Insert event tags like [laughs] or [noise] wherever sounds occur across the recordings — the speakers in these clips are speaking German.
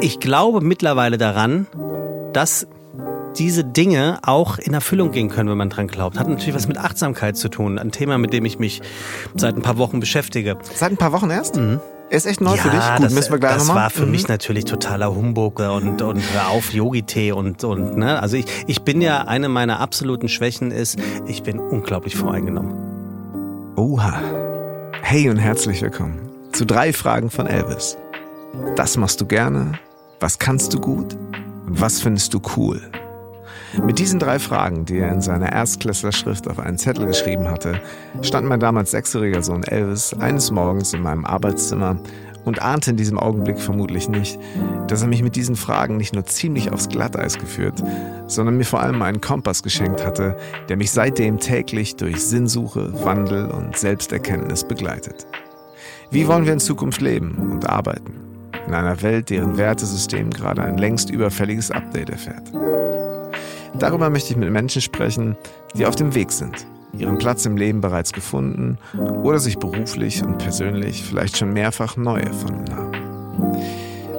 Ich glaube mittlerweile daran, dass diese Dinge auch in Erfüllung gehen können, wenn man dran glaubt. Hat natürlich was mit Achtsamkeit zu tun. Ein Thema, mit dem ich mich seit ein paar Wochen beschäftige. Seit ein paar Wochen erst? Mhm. Ist echt neu ja, für dich? Gut, das, müssen wir gleich das nochmal. war für Mhm. mich natürlich totaler Humbug und, und hör auf Yogi-Tee und, und, ne. Also ich, ich bin ja, eine meiner absoluten Schwächen ist, ich bin unglaublich voreingenommen. Oha. Hey und herzlich willkommen zu drei Fragen von Elvis. Das machst du gerne, was kannst du gut und was findest du cool? Mit diesen drei Fragen, die er in seiner Erstklässlerschrift auf einen Zettel geschrieben hatte, stand mein damals sechsjähriger Sohn Elvis eines Morgens in meinem Arbeitszimmer und ahnte in diesem Augenblick vermutlich nicht, dass er mich mit diesen Fragen nicht nur ziemlich aufs Glatteis geführt, sondern mir vor allem einen Kompass geschenkt hatte, der mich seitdem täglich durch Sinnsuche, Wandel und Selbsterkenntnis begleitet. Wie wollen wir in Zukunft leben und arbeiten? In einer Welt, deren Wertesystem gerade ein längst überfälliges Update erfährt. Darüber möchte ich mit Menschen sprechen, die auf dem Weg sind, ihren Platz im Leben bereits gefunden oder sich beruflich und persönlich vielleicht schon mehrfach neu erfunden haben.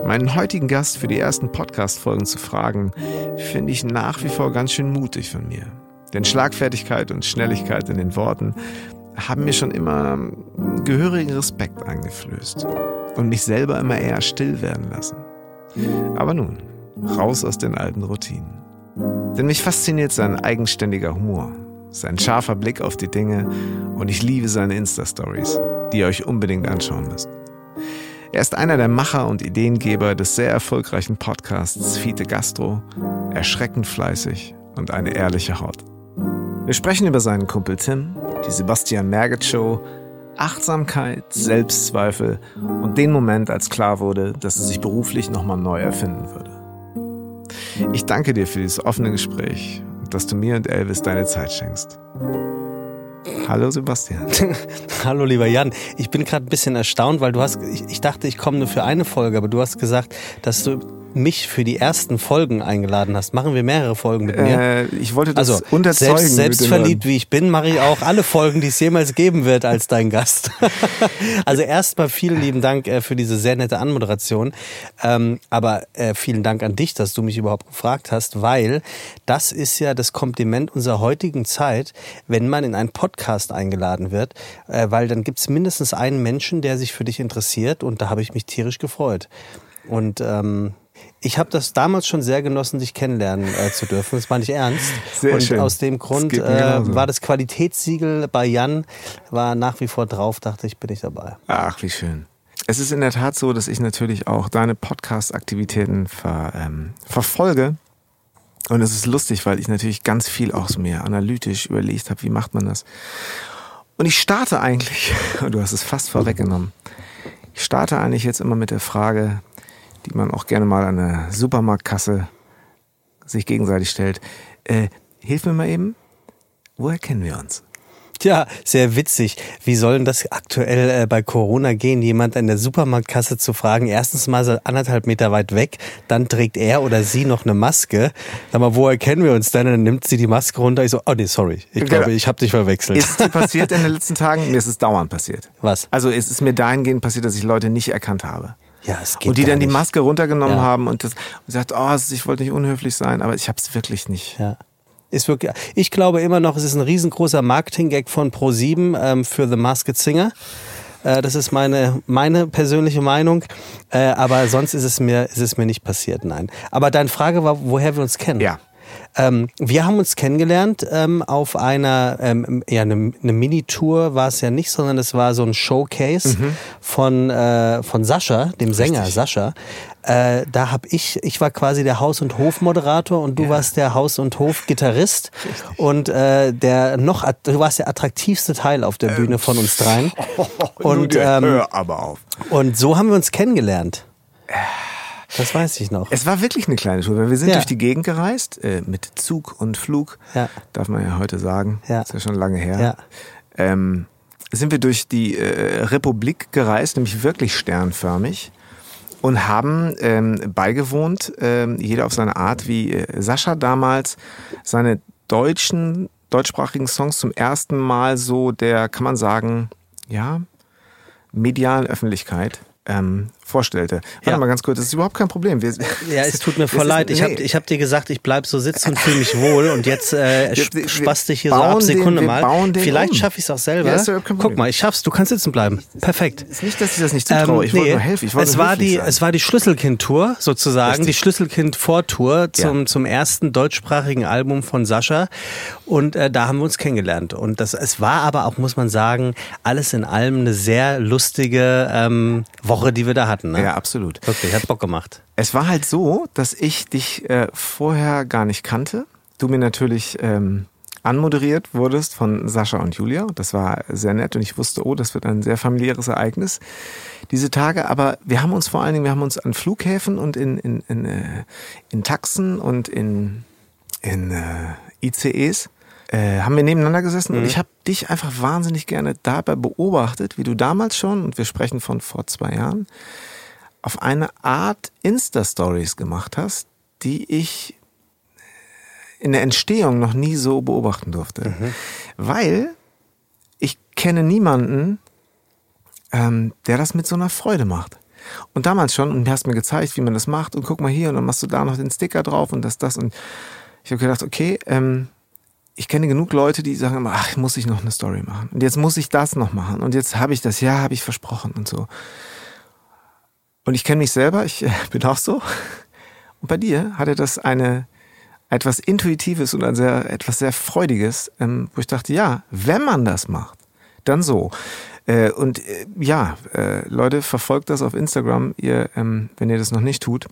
Meinen heutigen Gast für die ersten Podcast-Folgen zu fragen, finde ich nach wie vor ganz schön mutig von mir. Denn Schlagfertigkeit und Schnelligkeit in den Worten haben mir schon immer gehörigen Respekt eingeflößt und mich selber immer eher still werden lassen. Aber nun, raus aus den alten Routinen. Denn mich fasziniert sein eigenständiger Humor, sein scharfer Blick auf die Dinge und ich liebe seine Insta-Stories, die ihr euch unbedingt anschauen müsst. Er ist einer der Macher und Ideengeber des sehr erfolgreichen Podcasts Fiete Gastro, erschreckend fleißig und eine ehrliche Haut. Wir sprechen über seinen Kumpel Tim, die Sebastian Merget Show, Achtsamkeit, Selbstzweifel und den Moment, als klar wurde, dass er sich beruflich nochmal neu erfinden würde. Ich danke dir für dieses offene Gespräch und dass du mir und Elvis deine Zeit schenkst. Hallo Sebastian. [laughs] Hallo lieber Jan, ich bin gerade ein bisschen erstaunt, weil du hast, ich, ich dachte, ich komme nur für eine Folge, aber du hast gesagt, dass du mich für die ersten Folgen eingeladen hast. Machen wir mehrere Folgen mit mir? Äh, ich wollte das also unterzeugen. selbst, selbstverliebt wie ich bin, mache ich auch alle Folgen, die es jemals geben wird, als dein Gast. [laughs] also erstmal vielen lieben Dank äh, für diese sehr nette Anmoderation. Ähm, aber äh, vielen Dank an dich, dass du mich überhaupt gefragt hast, weil das ist ja das Kompliment unserer heutigen Zeit, wenn man in einen Podcast eingeladen wird, äh, weil dann gibt es mindestens einen Menschen, der sich für dich interessiert und da habe ich mich tierisch gefreut. Und ähm, ich habe das damals schon sehr genossen, dich kennenlernen äh, zu dürfen. Das war nicht ernst. Sehr und schön. aus dem Das Grund mir äh, war das Qualitätssiegel bei Jan war nach wie vor drauf. Dachte ich, bin ich dabei. Ach, wie schön. Es ist in der Tat so, dass ich natürlich auch deine Podcast-Aktivitäten ver, ähm, verfolge. Und es ist lustig, weil ich natürlich ganz viel aus mir analytisch überlegt habe, wie macht man das. Und ich starte eigentlich, [laughs] du hast es fast vorweggenommen, ich starte eigentlich jetzt immer mit der Frage, die man auch gerne mal an der Supermarktkasse sich gegenseitig stellt. Äh, hilf mir mal eben, woher kennen wir uns? Tja, sehr witzig. Wie soll denn das aktuell äh, bei Corona gehen, jemand an der Supermarktkasse zu fragen? Erstens mal so anderthalb Meter weit weg, dann trägt er oder sie noch eine Maske. Sag mal, woher kennen wir uns denn? Dann nimmt sie die Maske runter. Ich so, oh nee, sorry, ich Genau. glaube, ich habe dich verwechselt. Ist dir passiert in den letzten Tagen? Mir ist es dauernd passiert. Was? Also es ist mir dahingehend passiert, dass ich Leute nicht erkannt habe. Ja, es geht und die dann die nicht. Maske runtergenommen Ja. haben und, das, und sagt, oh, ich wollte nicht unhöflich sein, aber ich habe es wirklich nicht. Ja. Ist wirklich, ich glaube immer noch, es ist ein riesengroßer Marketing-Gag von Pro7 ähm, für The Masked Singer. Äh, das ist meine, meine persönliche Meinung. Äh, aber sonst ist es, mir, ist es mir nicht passiert, nein. Aber deine Frage war, woher wir uns kennen. Ja. Ähm, wir haben uns kennengelernt ähm, auf einer, ähm, ja, eine, eine Mini-Tour war es ja nicht, sondern es war so ein Showcase von, äh, von Sascha, dem Sänger Sascha. Äh, da habe ich, ich war quasi der Haus- und Hofmoderator und du warst der Haus- und Hofgitarrist und äh, der noch, du warst der attraktivste Teil auf der Bühne von uns dreien. [laughs] Und, ähm, hör aber auf. und so haben wir uns kennengelernt. Das weiß ich noch. Es war wirklich eine kleine Tour, weil wir sind Ja. durch die Gegend gereist, äh, mit Zug und Flug, Ja. darf man ja heute sagen. Ja. Ist ja schon lange her. Ja. Ähm, sind wir durch die äh, Republik gereist, nämlich wirklich sternförmig. Und haben ähm, beigewohnt, ähm, jeder auf seine Art, wie äh, Sascha damals seine deutschen, deutschsprachigen Songs zum ersten Mal so der, kann man sagen, ja, medialen Öffentlichkeit ähm, vorstellte. Warte Ja. mal ganz kurz, das ist überhaupt kein Problem. Wir, Ja, es tut mir [laughs] voll ist- leid. Ich nee. habe ich hab dir gesagt, ich bleib so sitzen und fühle mich wohl. Und jetzt äh, [laughs] spaste ich hier so ab den- Sekunde wir mal. den Vielleicht um. schaffe ich es auch selber. Ja, ist Guck mal, ich schaff's. Du kannst sitzen bleiben. Perfekt. ist nicht, dass ich das nicht zutraue. ich wollte nee, nur helfen. Ich wollte es nur war die, sein. es war die Schlüsselkind-Tour sozusagen, Richtig. die Schlüsselkind-Vortour zum, Ja. zum ersten deutschsprachigen Album von Sascha. Und äh, da haben wir uns kennengelernt. Und das, es war aber auch, muss man sagen, alles in allem eine sehr lustige ähm, Woche, die wir da hatten. Ne? Ja, absolut. Wirklich, hat Bock gemacht. Es war halt so, dass ich dich äh, vorher gar nicht kannte. Du mir natürlich ähm, anmoderiert wurdest von Sascha und Julia. Das war sehr nett und ich wusste, oh, das wird ein sehr familiäres Ereignis diese Tage. Aber wir haben uns vor allen Dingen, wir haben uns an Flughäfen und in, in, in, äh, in Taxen und in, in äh, ICEs äh, haben wir nebeneinander gesessen und ich habe dich einfach wahnsinnig gerne dabei beobachtet, wie du damals schon, und wir sprechen von vor zwei Jahren, auf eine Art Insta-Stories gemacht hast, die ich in der Entstehung noch nie so beobachten durfte. Weil ich kenne niemanden, ähm, der das mit so einer Freude macht. Und damals schon, und du hast mir gezeigt, wie man das macht, und guck mal hier, und dann machst du da noch den Sticker drauf und das, das. Und ich habe gedacht, okay, ähm, ich kenne genug Leute, die sagen immer, ach, muss ich noch eine Story machen. Und jetzt muss ich das noch machen. Und jetzt habe ich das, ja, habe ich versprochen und so. Und ich kenne mich selber, ich äh, bin auch so. Und bei dir hatte das eine etwas Intuitives und ein sehr, etwas sehr Freudiges, ähm, wo ich dachte, ja, wenn man das macht, dann so. Äh, und äh, ja, Leute, verfolgt das auf Instagram, ihr, ähm, wenn ihr das noch nicht tut.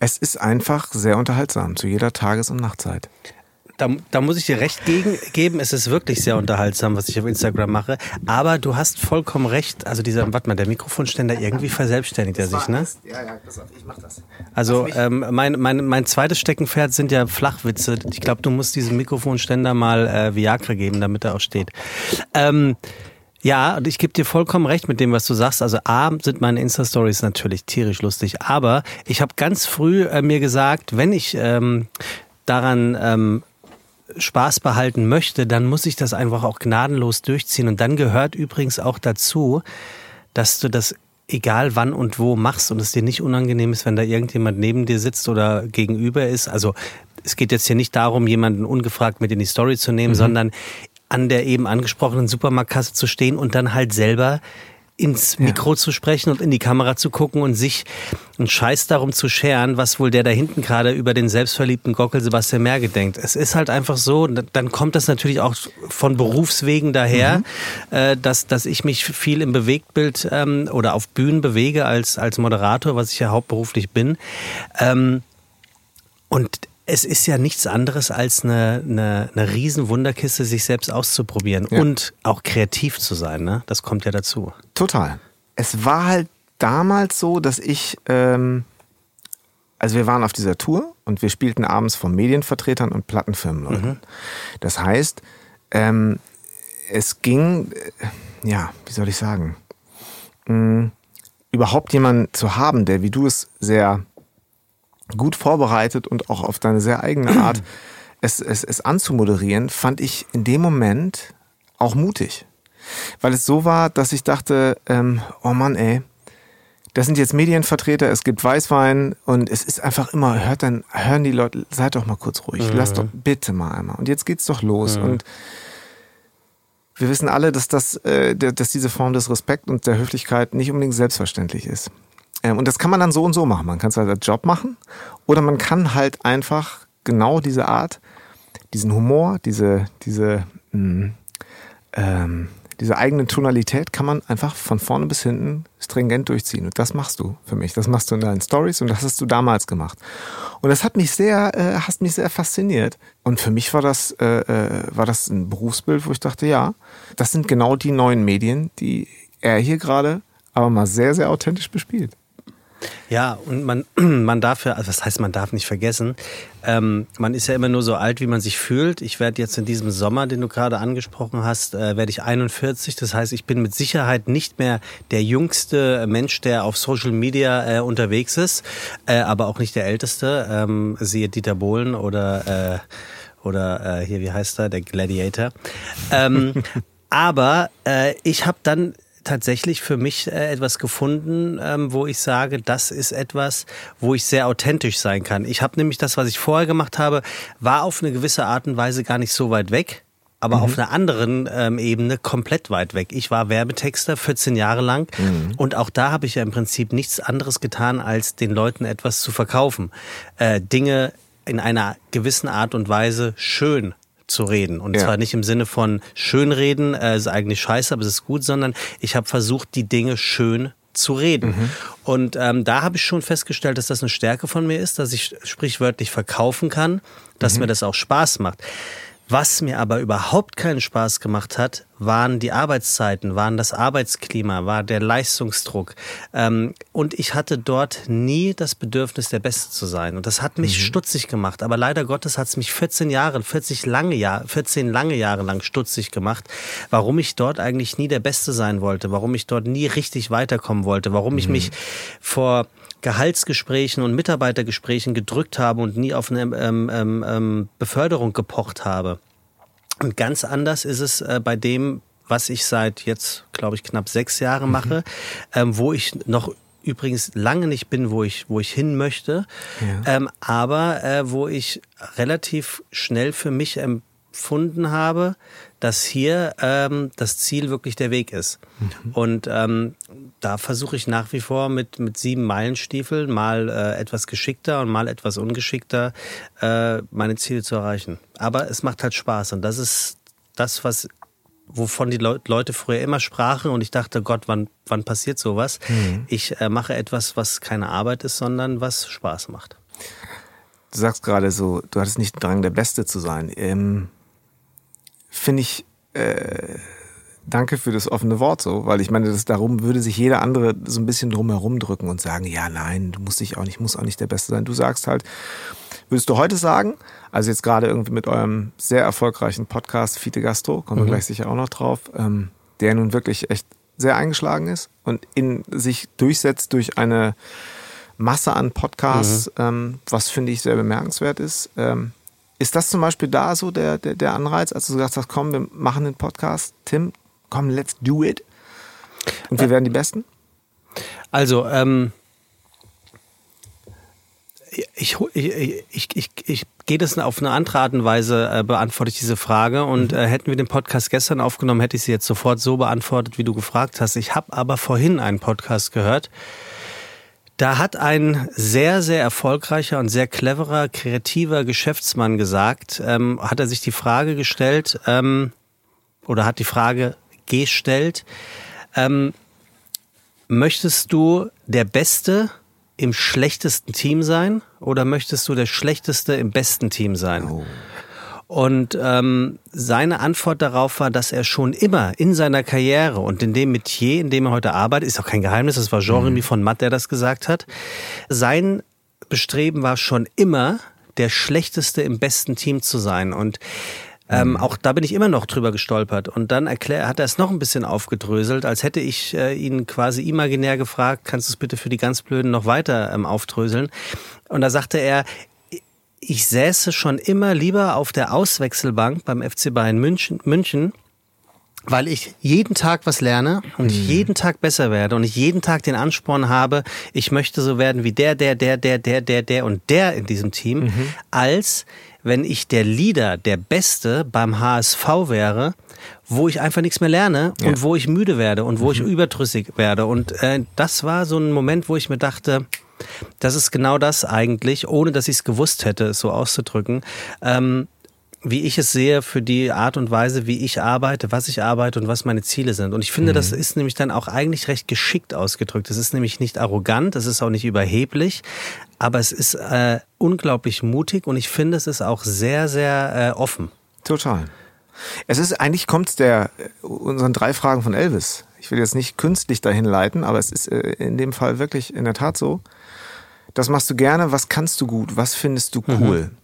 Es ist einfach sehr unterhaltsam zu jeder Tages- und Nachtzeit. Da, da muss ich dir recht gegen, geben. Es ist wirklich sehr unterhaltsam, was ich auf Instagram mache. Aber du hast vollkommen recht. Also dieser, warte mal, der Mikrofonständer irgendwie verselbstständigt er sich, ne? Ja, ja, auf, ich mach das. Also ähm, mein, mein, mein zweites Steckenpferd sind ja Flachwitze. Ich glaube, du musst diesem Mikrofonständer mal äh, Viagra geben, damit er auch steht. Ähm, ja, und ich gebe dir vollkommen recht mit dem, was du sagst. Also A sind meine Insta-Stories natürlich tierisch lustig, aber ich habe ganz früh äh, mir gesagt, wenn ich ähm, daran ähm, Spaß behalten möchte, dann muss ich das einfach auch gnadenlos durchziehen. Und dann gehört übrigens auch dazu, dass du das egal wann und wo machst und es dir nicht unangenehm ist, wenn da irgendjemand neben dir sitzt oder gegenüber ist. Also es geht jetzt hier nicht darum, jemanden ungefragt mit in die Story zu nehmen, sondern an der eben angesprochenen Supermarktkasse zu stehen und dann halt selber ins Mikro zu sprechen und in die Kamera zu gucken und sich einen Scheiß darum zu scheren, was wohl der da hinten gerade über den selbstverliebten Gockel Sebastian Merge denkt. Es ist halt einfach so, dann kommt das natürlich auch von Berufswegen daher, äh, dass, dass ich mich viel im Bewegtbild ähm, oder auf Bühnen bewege als, als Moderator, was ich ja hauptberuflich bin. Ähm, und es ist ja nichts anderes als eine, eine, eine riesen Wunderkiste, sich selbst auszuprobieren Ja. und auch kreativ zu sein. Ne? Das kommt ja dazu. Total. Es war halt damals so, dass ich, ähm, also wir waren auf dieser Tour und wir spielten abends vor Medienvertretern und Plattenfirmenleuten. Das heißt, ähm, es ging, äh, ja, wie soll ich sagen, mh, überhaupt jemanden zu haben, der wie du es sehr gut vorbereitet und auch auf deine sehr eigene [clears throat] Art es, es, es anzumoderieren, fand ich in dem Moment auch mutig. Weil es so war, dass ich dachte, ähm, oh Mann, ey, das sind jetzt Medienvertreter, es gibt Weißwein und es ist einfach immer, hört dann, hören die Leute, seid doch mal kurz ruhig, lasst doch bitte mal einmal. Und jetzt geht's doch los. Und wir wissen alle, dass das, äh, dass diese Form des Respekt und der Höflichkeit nicht unbedingt selbstverständlich ist. Ähm, und das kann man dann so und so machen. Man kann es halt als Job machen oder man kann halt einfach genau diese Art, diesen Humor, diese, diese, mh, ähm, diese eigene Tonalität kann man einfach von vorne bis hinten stringent durchziehen. Und das machst du für mich. Das machst du in deinen Stories und das hast du damals gemacht. Und das hat mich sehr, äh, hast mich sehr fasziniert. Und für mich war das, äh, äh, war das ein Berufsbild, wo ich dachte, ja, das sind genau die neuen Medien, die er hier gerade aber mal sehr, sehr authentisch bespielt. Ja, und man, [clears throat] man darf ja, also was heißt, man darf nicht vergessen, ähm, man ist ja immer nur so alt, wie man sich fühlt. Ich werde jetzt in diesem Sommer, den du gerade angesprochen hast, äh, werde ich 41. Das heißt, ich bin mit Sicherheit nicht mehr der jüngste Mensch, der auf Social Media äh, unterwegs ist, äh, aber auch nicht der älteste. Ähm, siehe Dieter Bohlen oder, äh, oder äh, hier, wie heißt er, der Gladiator. Ähm, [laughs] aber äh, ich habe dann tatsächlich für mich äh, etwas gefunden, ähm, wo ich sage, das ist etwas, wo ich sehr authentisch sein kann. Ich habe nämlich das, was ich vorher gemacht habe, war auf eine gewisse Art und Weise gar nicht so weit weg aber mhm. auf einer anderen ähm, Ebene komplett weit weg. Ich war Werbetexter 14 Jahre lang mhm. und auch da habe ich ja im Prinzip nichts anderes getan, als den Leuten etwas zu verkaufen. Äh, Dinge in einer gewissen Art und Weise schön zu reden. Und ja. zwar nicht im Sinne von schönreden, äh, ist eigentlich scheiße, aber es ist gut, sondern ich habe versucht, die Dinge schön zu reden. Mhm. Und ähm, da habe ich schon festgestellt, dass das eine Stärke von mir ist, dass ich sprichwörtlich verkaufen kann, dass mhm. mir das auch Spaß macht. Was mir aber überhaupt keinen Spaß gemacht hat, waren die Arbeitszeiten, waren das Arbeitsklima, war der Leistungsdruck. Ähm, und ich hatte dort nie das Bedürfnis, der Beste zu sein. Und das hat mich mhm. stutzig gemacht. Aber leider Gottes hat es mich 14 Jahre, 40 lange Jahre, 14 lange Jahre lang stutzig gemacht, warum ich dort eigentlich nie der Beste sein wollte, warum ich dort nie richtig weiterkommen wollte, warum mhm. ich mich vor Gehaltsgesprächen und Mitarbeitergesprächen gedrückt habe und nie auf eine ähm, ähm, ähm, Beförderung gepocht habe. Und ganz anders ist es äh, bei dem, was ich seit jetzt, glaube ich, knapp sechs Jahren mhm. mache, ähm, wo ich noch übrigens lange nicht bin, wo ich, wo ich hin möchte, ja. ähm, aber äh, wo ich relativ schnell für mich empfunden habe, dass hier ähm, das Ziel wirklich der Weg ist. Mhm. Und ähm, da versuche ich nach wie vor mit, mit sieben Meilenstiefeln, mal äh, etwas geschickter und mal etwas ungeschickter, äh, meine Ziele zu erreichen. Aber es macht halt Spaß und das ist das, was wovon die Le Leute früher immer sprachen und ich dachte, Gott, wann, wann passiert sowas? Mhm. Ich äh, mache etwas, was keine Arbeit ist, sondern was Spaß macht. Du sagst gerade so, du hattest nicht den Drang, der Beste zu sein. Ähm finde ich, äh, danke für das offene Wort so, weil ich meine, das, darum würde sich jeder andere so ein bisschen drum herum drücken und sagen, ja, nein, du musst dich auch nicht, muss auch nicht der Beste sein. Du sagst halt, würdest du heute sagen, also jetzt gerade irgendwie mit eurem sehr erfolgreichen Podcast Fite Gastro, kommen wir mhm. gleich sicher auch noch drauf, ähm, der nun wirklich echt sehr eingeschlagen ist und in sich durchsetzt durch eine Masse an Podcasts, mhm. ähm, was finde ich sehr bemerkenswert ist. Ähm, ist das zum Beispiel da so der, der, der Anreiz, als du gesagt hast, komm, wir machen den Podcast, Tim, komm, let's do it. Und wir werden die Besten? Also, ähm, ich, ich, ich, ich, ich gehe das auf eine andere Art und Weise, äh, beantworte ich diese Frage. Und mhm. äh, hätten wir den Podcast gestern aufgenommen, hätte ich sie jetzt sofort so beantwortet, wie du gefragt hast. Ich habe aber vorhin einen Podcast gehört, da hat ein sehr, sehr erfolgreicher und sehr cleverer, kreativer Geschäftsmann gesagt, ähm, hat er sich die Frage gestellt, ähm, oder hat die Frage gestellt, ähm, möchtest du der Beste im schlechtesten Team sein oder möchtest du der Schlechteste im besten Team sein? Oh. Und ähm, seine Antwort darauf war, dass er schon immer in seiner Karriere und in dem Metier, in dem er heute arbeitet, ist auch kein Geheimnis, das war Jean-Remy mhm. von Matt, der das gesagt hat, sein Bestreben war schon immer, der Schlechteste im besten Team zu sein. Und ähm, mhm. auch da bin ich immer noch drüber gestolpert. Und dann erklär, hat er es noch ein bisschen aufgedröselt, als hätte ich äh, ihn quasi imaginär gefragt, kannst du es bitte für die ganz Blöden noch weiter ähm, aufdröseln? Und da sagte er, ich säße schon immer lieber auf der Auswechselbank beim FC Bayern München, München weil ich jeden Tag was lerne und ich mhm. jeden Tag besser werde und ich jeden Tag den Ansporn habe, ich möchte so werden wie der, der, der, der, der, der, der und der in diesem Team, mhm. als wenn ich der Leader, der Beste beim HSV wäre, wo ich einfach nichts mehr lerne ja. und wo ich müde werde und wo mhm. ich überdrüssig werde. Und äh, das war so ein Moment, wo ich mir dachte, das ist genau das eigentlich, ohne dass ich es gewusst hätte, es so auszudrücken. Ähm, wie ich es sehe für die Art und Weise, wie ich arbeite, was ich arbeite und was meine Ziele sind. Und ich finde, mhm. das ist nämlich dann auch eigentlich recht geschickt ausgedrückt. Es ist nämlich nicht arrogant, es ist auch nicht überheblich, aber es ist äh, unglaublich mutig und ich finde, es ist auch sehr, sehr äh, offen. Total. Es ist eigentlich kommt der unseren drei Fragen von Elvis. Ich will jetzt nicht künstlich dahin leiten, aber es ist äh, in dem Fall wirklich in der Tat so. Das machst du gerne. Was kannst du gut? Was findest du cool? Mhm.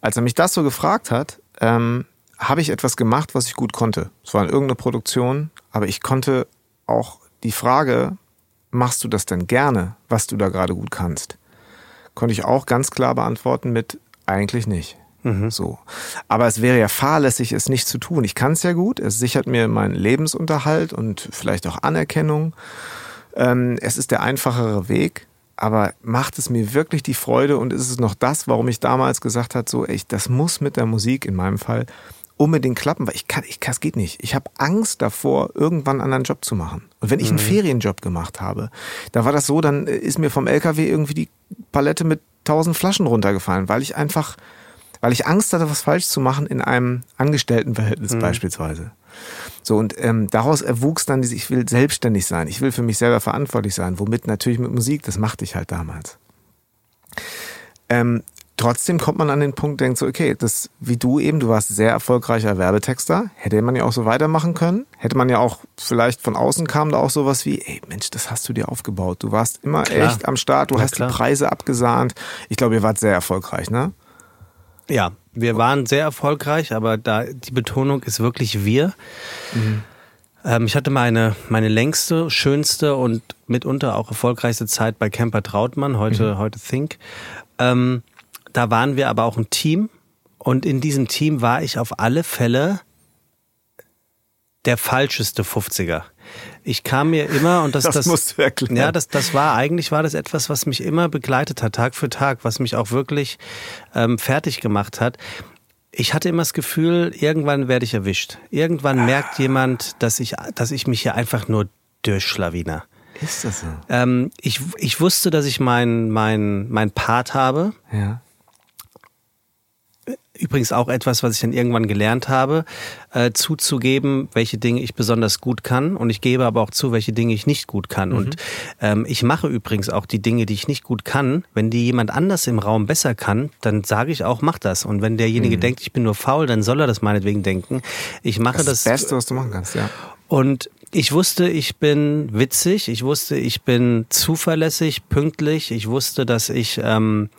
Als er mich das so gefragt hat, ähm, habe ich etwas gemacht, was ich gut konnte. Es war in irgendeiner Produktion, aber ich konnte auch die Frage, machst du das denn gerne, was du da gerade gut kannst? Konnte ich auch ganz klar beantworten mit eigentlich nicht. Mhm. So. Aber es wäre ja fahrlässig, es nicht zu tun. Ich kann es ja gut. Es sichert mir meinen Lebensunterhalt und vielleicht auch Anerkennung. Ähm, es ist der einfachere Weg. Aber macht es mir wirklich die Freude und ist es noch das, warum ich damals gesagt habe, so, echt, das muss mit der Musik in meinem Fall unbedingt klappen, weil ich kann, ich, es geht nicht. Ich habe Angst davor, irgendwann einen anderen Job zu machen. Und wenn ich einen mhm. Ferienjob gemacht habe, da war das so, dann ist mir vom LKW irgendwie die Palette mit tausend Flaschen runtergefallen, weil ich einfach weil ich Angst hatte, was falsch zu machen in einem Angestelltenverhältnis mhm. beispielsweise. So, und ähm, daraus erwuchs dann dieses, ich will selbstständig sein, ich will für mich selber verantwortlich sein, womit natürlich mit Musik, das machte ich halt damals. Ähm, trotzdem kommt man an den Punkt, denkt so, okay, das, wie du eben, du warst sehr erfolgreicher Werbetexter, hätte man ja auch so weitermachen können, hätte man ja auch, vielleicht von außen kam da auch sowas wie, ey Mensch, das hast du dir aufgebaut, du warst immer klar. echt am Start, du ja, hast klar. die Preise abgesahnt, ich glaube, ihr wart sehr erfolgreich, ne? Ja, wir waren sehr erfolgreich, aber da die Betonung ist wirklich wir. Mhm. Ähm, ich hatte meine, meine längste, schönste und mitunter auch erfolgreichste Zeit bei Camper Trautmann, heute, mhm. heute Think. Ähm, da waren wir aber auch ein Team und in diesem Team war ich auf alle Fälle der falscheste 50er. Ich kam mir immer und das, das, das musst du erklären. Ja, das, das war eigentlich war das etwas, was mich immer begleitet hat, Tag für Tag, was mich auch wirklich ähm, fertig gemacht hat. Ich hatte immer das Gefühl, irgendwann werde ich erwischt. Irgendwann ah. merkt jemand, dass ich, dass ich mich hier einfach nur durchschlawiner. Ist das so? Ähm, ich, ich wusste, dass ich mein, mein, mein Part habe. Ja. Übrigens auch etwas, was ich dann irgendwann gelernt habe, äh, zuzugeben, welche Dinge ich besonders gut kann. Und ich gebe aber auch zu, welche Dinge ich nicht gut kann. Mhm. Und ähm, ich mache übrigens auch die Dinge, die ich nicht gut kann. Wenn die jemand anders im Raum besser kann, dann sage ich auch, mach das. Und wenn derjenige mhm. denkt, ich bin nur faul, dann soll er das meinetwegen denken. Ich mache das. Das, das Beste, was du machen kannst, ja. Und ich wusste, ich bin witzig, ich wusste, ich bin zuverlässig, pünktlich, ich wusste, dass ich ähm,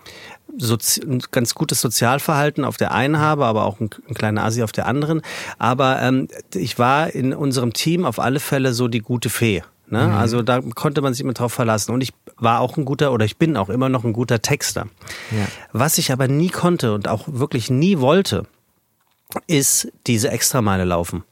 ein ganz gutes Sozialverhalten auf der einen habe, aber auch ein, ein kleiner Asi auf der anderen. Aber ähm, ich war in unserem Team auf alle Fälle so die gute Fee. Ne? Mhm. Also da konnte man sich immer drauf verlassen. Und ich war auch ein guter, oder ich bin auch immer noch ein guter Texter. Ja. Was ich aber nie konnte und auch wirklich nie wollte, ist diese Extrameile laufen.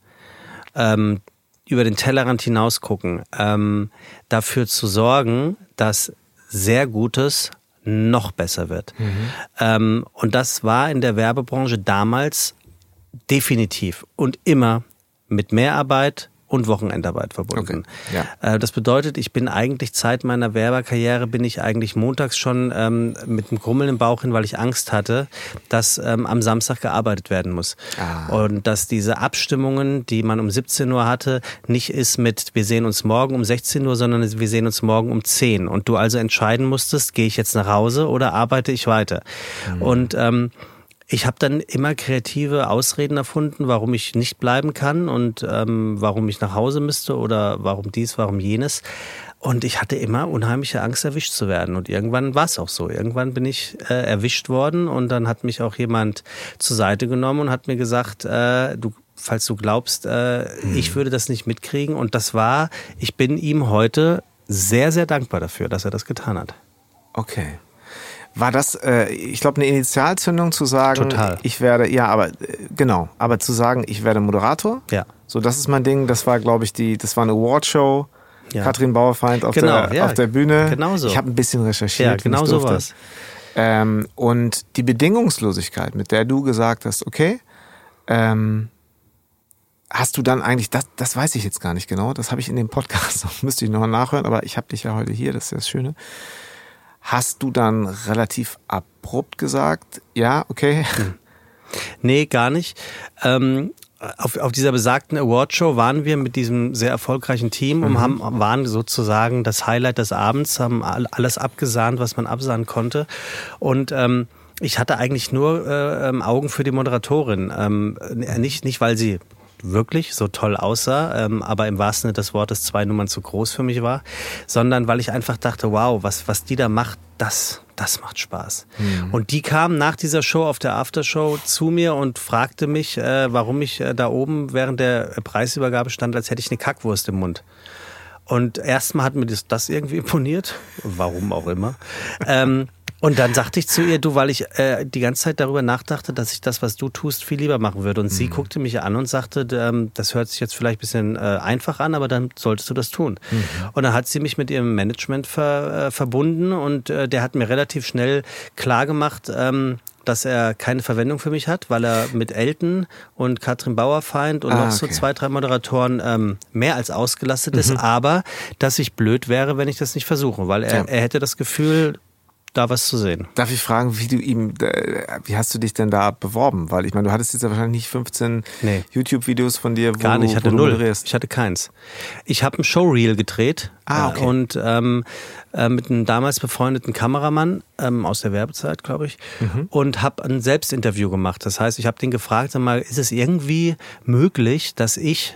Ähm, über den Tellerrand hinaus gucken, ähm, dafür zu sorgen, dass sehr Gutes noch besser wird. Mhm. Ähm, und das war in der Werbebranche damals definitiv und immer mit Mehrarbeit, und Wochenendarbeit verbunden. Okay. Ja. Äh, das bedeutet, ich bin eigentlich Zeit meiner Werberkarriere bin ich eigentlich montags schon ähm, mit einem Krummeln im Bauch hin, weil ich Angst hatte, dass ähm, am Samstag gearbeitet werden muss. Ah. Und dass diese Abstimmungen, die man um 17 Uhr hatte, nicht ist mit wir sehen uns morgen um 16 Uhr, sondern wir sehen uns morgen um 10. Und du also entscheiden musstest, gehe ich jetzt nach Hause oder arbeite ich weiter. Mhm. Und ähm, ich habe dann immer kreative Ausreden erfunden, warum ich nicht bleiben kann und ähm, warum ich nach Hause müsste oder warum dies, warum jenes. Und ich hatte immer unheimliche Angst, erwischt zu werden. Und irgendwann war es auch so. Irgendwann bin ich äh, erwischt worden und dann hat mich auch jemand zur Seite genommen und hat mir gesagt, äh, du, falls du glaubst, äh, mhm. ich würde das nicht mitkriegen. Und das war, ich bin ihm heute sehr, sehr dankbar dafür, dass er das getan hat. Okay. War das, äh, ich glaube, eine Initialzündung zu sagen, Total. ich werde, ja, aber äh, genau, aber zu sagen, ich werde Moderator. Ja. So, das ist mein Ding. Das war, glaube ich, die, das war eine Awardshow. Ja. Katrin Bauerfeind auf, genau, der, ja. auf der Bühne. Genau so. Ich habe ein bisschen recherchiert. Ja, genau so was. Ähm, und die Bedingungslosigkeit, mit der du gesagt hast, okay, ähm, hast du dann eigentlich, das, das weiß ich jetzt gar nicht genau, das habe ich in dem Podcast, [laughs] müsste ich noch nachhören, aber ich habe dich ja heute hier, das ist ja das Schöne. Hast du dann relativ abrupt gesagt, ja, okay? Hm. Nee, gar nicht. Ähm, auf, auf dieser besagten Awardshow waren wir mit diesem sehr erfolgreichen Team und mhm. haben, waren sozusagen das Highlight des Abends, haben alles abgesahnt, was man absahnen konnte. Und ähm, ich hatte eigentlich nur äh, ähm, Augen für die Moderatorin. Ähm, nicht, nicht, weil sie wirklich so toll aussah, ähm, aber im wahrsten Sinne des Wortes zwei Nummern zu groß für mich war, sondern weil ich einfach dachte, wow, was, was die da macht, das, das macht Spaß. Mhm. Und die kam nach dieser Show auf der Aftershow zu mir und fragte mich, äh, warum ich äh, da oben während der Preisübergabe stand, als hätte ich eine Kackwurst im Mund. Und erstmal hat mir das, das irgendwie imponiert, warum auch immer. ähm, Und dann sagte ich zu ihr, du, weil ich äh, die ganze Zeit darüber nachdachte, dass ich das, was du tust, viel lieber machen würde. Und sie Mhm. guckte mich an und sagte, ähm, das hört sich jetzt vielleicht ein bisschen äh, einfach an, aber dann solltest du das tun. Mhm. Und dann hat sie mich mit ihrem Management ver, äh, verbunden und äh, der hat mir relativ schnell klar gemacht, ähm, dass er keine Verwendung für mich hat, weil er mit Elton und Katrin Bauerfeind und Ah, noch so okay. zwei, drei Moderatoren ähm, mehr als ausgelastet ist, aber dass ich blöd wäre, wenn ich das nicht versuche, weil er, Ja. er hätte das Gefühl, da was zu sehen. Darf ich fragen, wie du ihm, äh, wie hast du dich denn da beworben? Weil ich meine, du hattest jetzt ja wahrscheinlich nicht 15 Nee. YouTube-Videos von dir, wo Gar nicht, ich hatte null. moderierst. Ich hatte keins. Ich habe ein Showreel gedreht Ah, äh, okay. und ähm, äh, mit einem damals befreundeten Kameramann ähm, aus der Werbezeit, glaube ich, Mhm. und habe ein Selbstinterview gemacht. Das heißt, ich habe den gefragt, mal, ist es irgendwie möglich, dass ich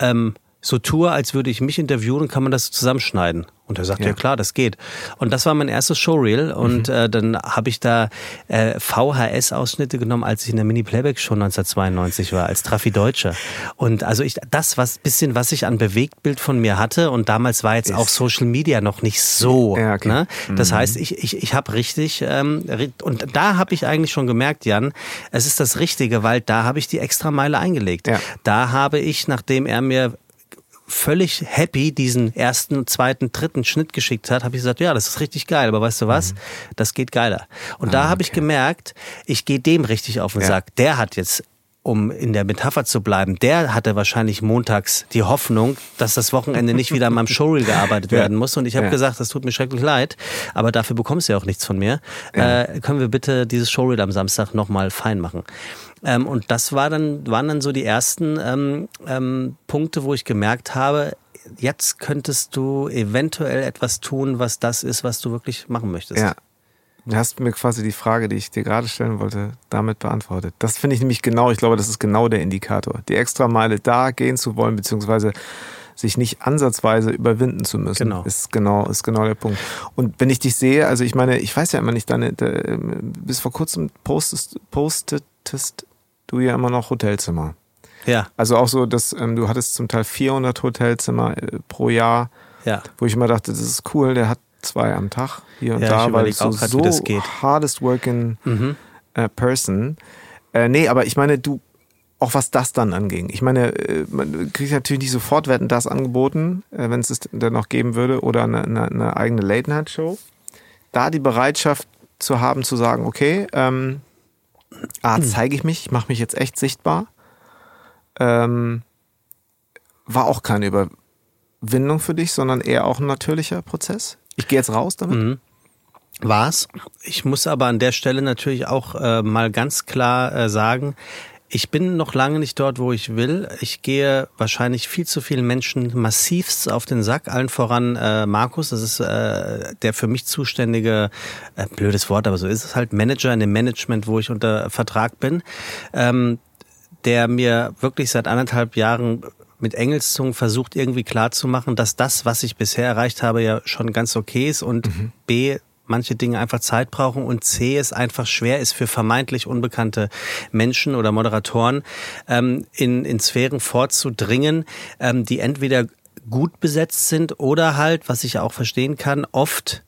ähm, so tue, als würde ich mich interviewen und kann man das zusammenschneiden? Und er sagt, ja. Ja. klar, das geht. Und das war mein erstes Showreel und äh, dann habe ich da äh, VHS-Ausschnitte genommen, als ich in der Mini-Playback-Show 1992 war, als Traffi Deutscher. Und also ich, das was bisschen, was ich an Bewegtbild von mir hatte und damals war jetzt auch Social Media noch nicht so. Ja, okay. ne? Das heißt, ich, ich, ich habe richtig, ähm, und da habe ich eigentlich schon gemerkt, Jan, es ist das Richtige, weil da habe ich die extra Meile eingelegt. Ja. Da habe ich, nachdem er mir völlig happy diesen ersten, zweiten, dritten Schnitt geschickt hat, habe ich gesagt, ja, das ist richtig geil, aber weißt du was? Mhm. Das geht geiler. Und da habe ich gemerkt, ich gehe dem richtig auf den Ah, Ja. Sack. Der hat jetzt um in der Metapher zu bleiben, der hatte wahrscheinlich montags die Hoffnung, dass das Wochenende nicht wieder an meinem Showreel [laughs] gearbeitet Ja. werden muss. Und ich habe Ja. gesagt, das tut mir schrecklich leid, aber dafür bekommst du ja auch nichts von mir. Äh, können wir bitte dieses Showreel am Samstag nochmal fein machen? Ähm, und das war dann, waren dann so die ersten ähm, ähm, Punkte, wo ich gemerkt habe, jetzt könntest du eventuell etwas tun, was das ist, was du wirklich machen möchtest. Ja. Du hast mir quasi die Frage, die ich dir gerade stellen wollte, damit beantwortet. Das finde ich nämlich genau, ich glaube, das ist genau der Indikator. Die Extrameile da gehen zu wollen, beziehungsweise sich nicht ansatzweise überwinden zu müssen, Genau. ist genau, ist genau der Punkt. Und wenn ich dich sehe, also ich meine, ich weiß ja immer nicht, deine, de, bis vor kurzem postest, postetest du ja immer noch Hotelzimmer. Ja, Also auch so, dass ähm, du hattest zum Teil 400 Hotelzimmer äh, pro Jahr, ja. wo ich immer dachte, das ist cool, der hat zwei am Tag hier und Ja, da, ich weil überleg so, grad, so hardest working Mhm. äh, person. Äh, nee, aber ich meine, du, auch was das dann anging. Ich meine, äh, man kriegt natürlich nicht sofort Wetten das angeboten, äh, wenn es es dann noch geben würde, oder eine, eine, eine eigene Late-Night-Show. Da die Bereitschaft zu haben, zu sagen, okay, ähm, A, zeige ich mich, ich mache mich jetzt echt sichtbar. Ähm, war auch keine Überwindung für dich, sondern eher auch ein natürlicher Prozess. Ich gehe jetzt raus damit. Mhm. War's. Ich muss aber an der Stelle natürlich auch äh, mal ganz klar äh, sagen, ich bin noch lange nicht dort, wo ich will. Ich gehe wahrscheinlich viel zu vielen Menschen massivst auf den Sack. Allen voran äh, Markus, das ist äh, der für mich zuständige, äh, blödes Wort, aber so ist es halt, Manager in dem Management, wo ich unter Vertrag bin, ähm, der mir wirklich seit anderthalb Jahren mit Engelszungen versucht irgendwie klarzumachen, dass das, was ich bisher erreicht habe, ja schon ganz okay ist und B, manche Dinge einfach Zeit brauchen und C, es einfach schwer ist für vermeintlich unbekannte Menschen oder Moderatoren ähm, in, in Sphären vorzudringen, ähm, die entweder gut besetzt sind oder halt, was ich auch verstehen kann, oft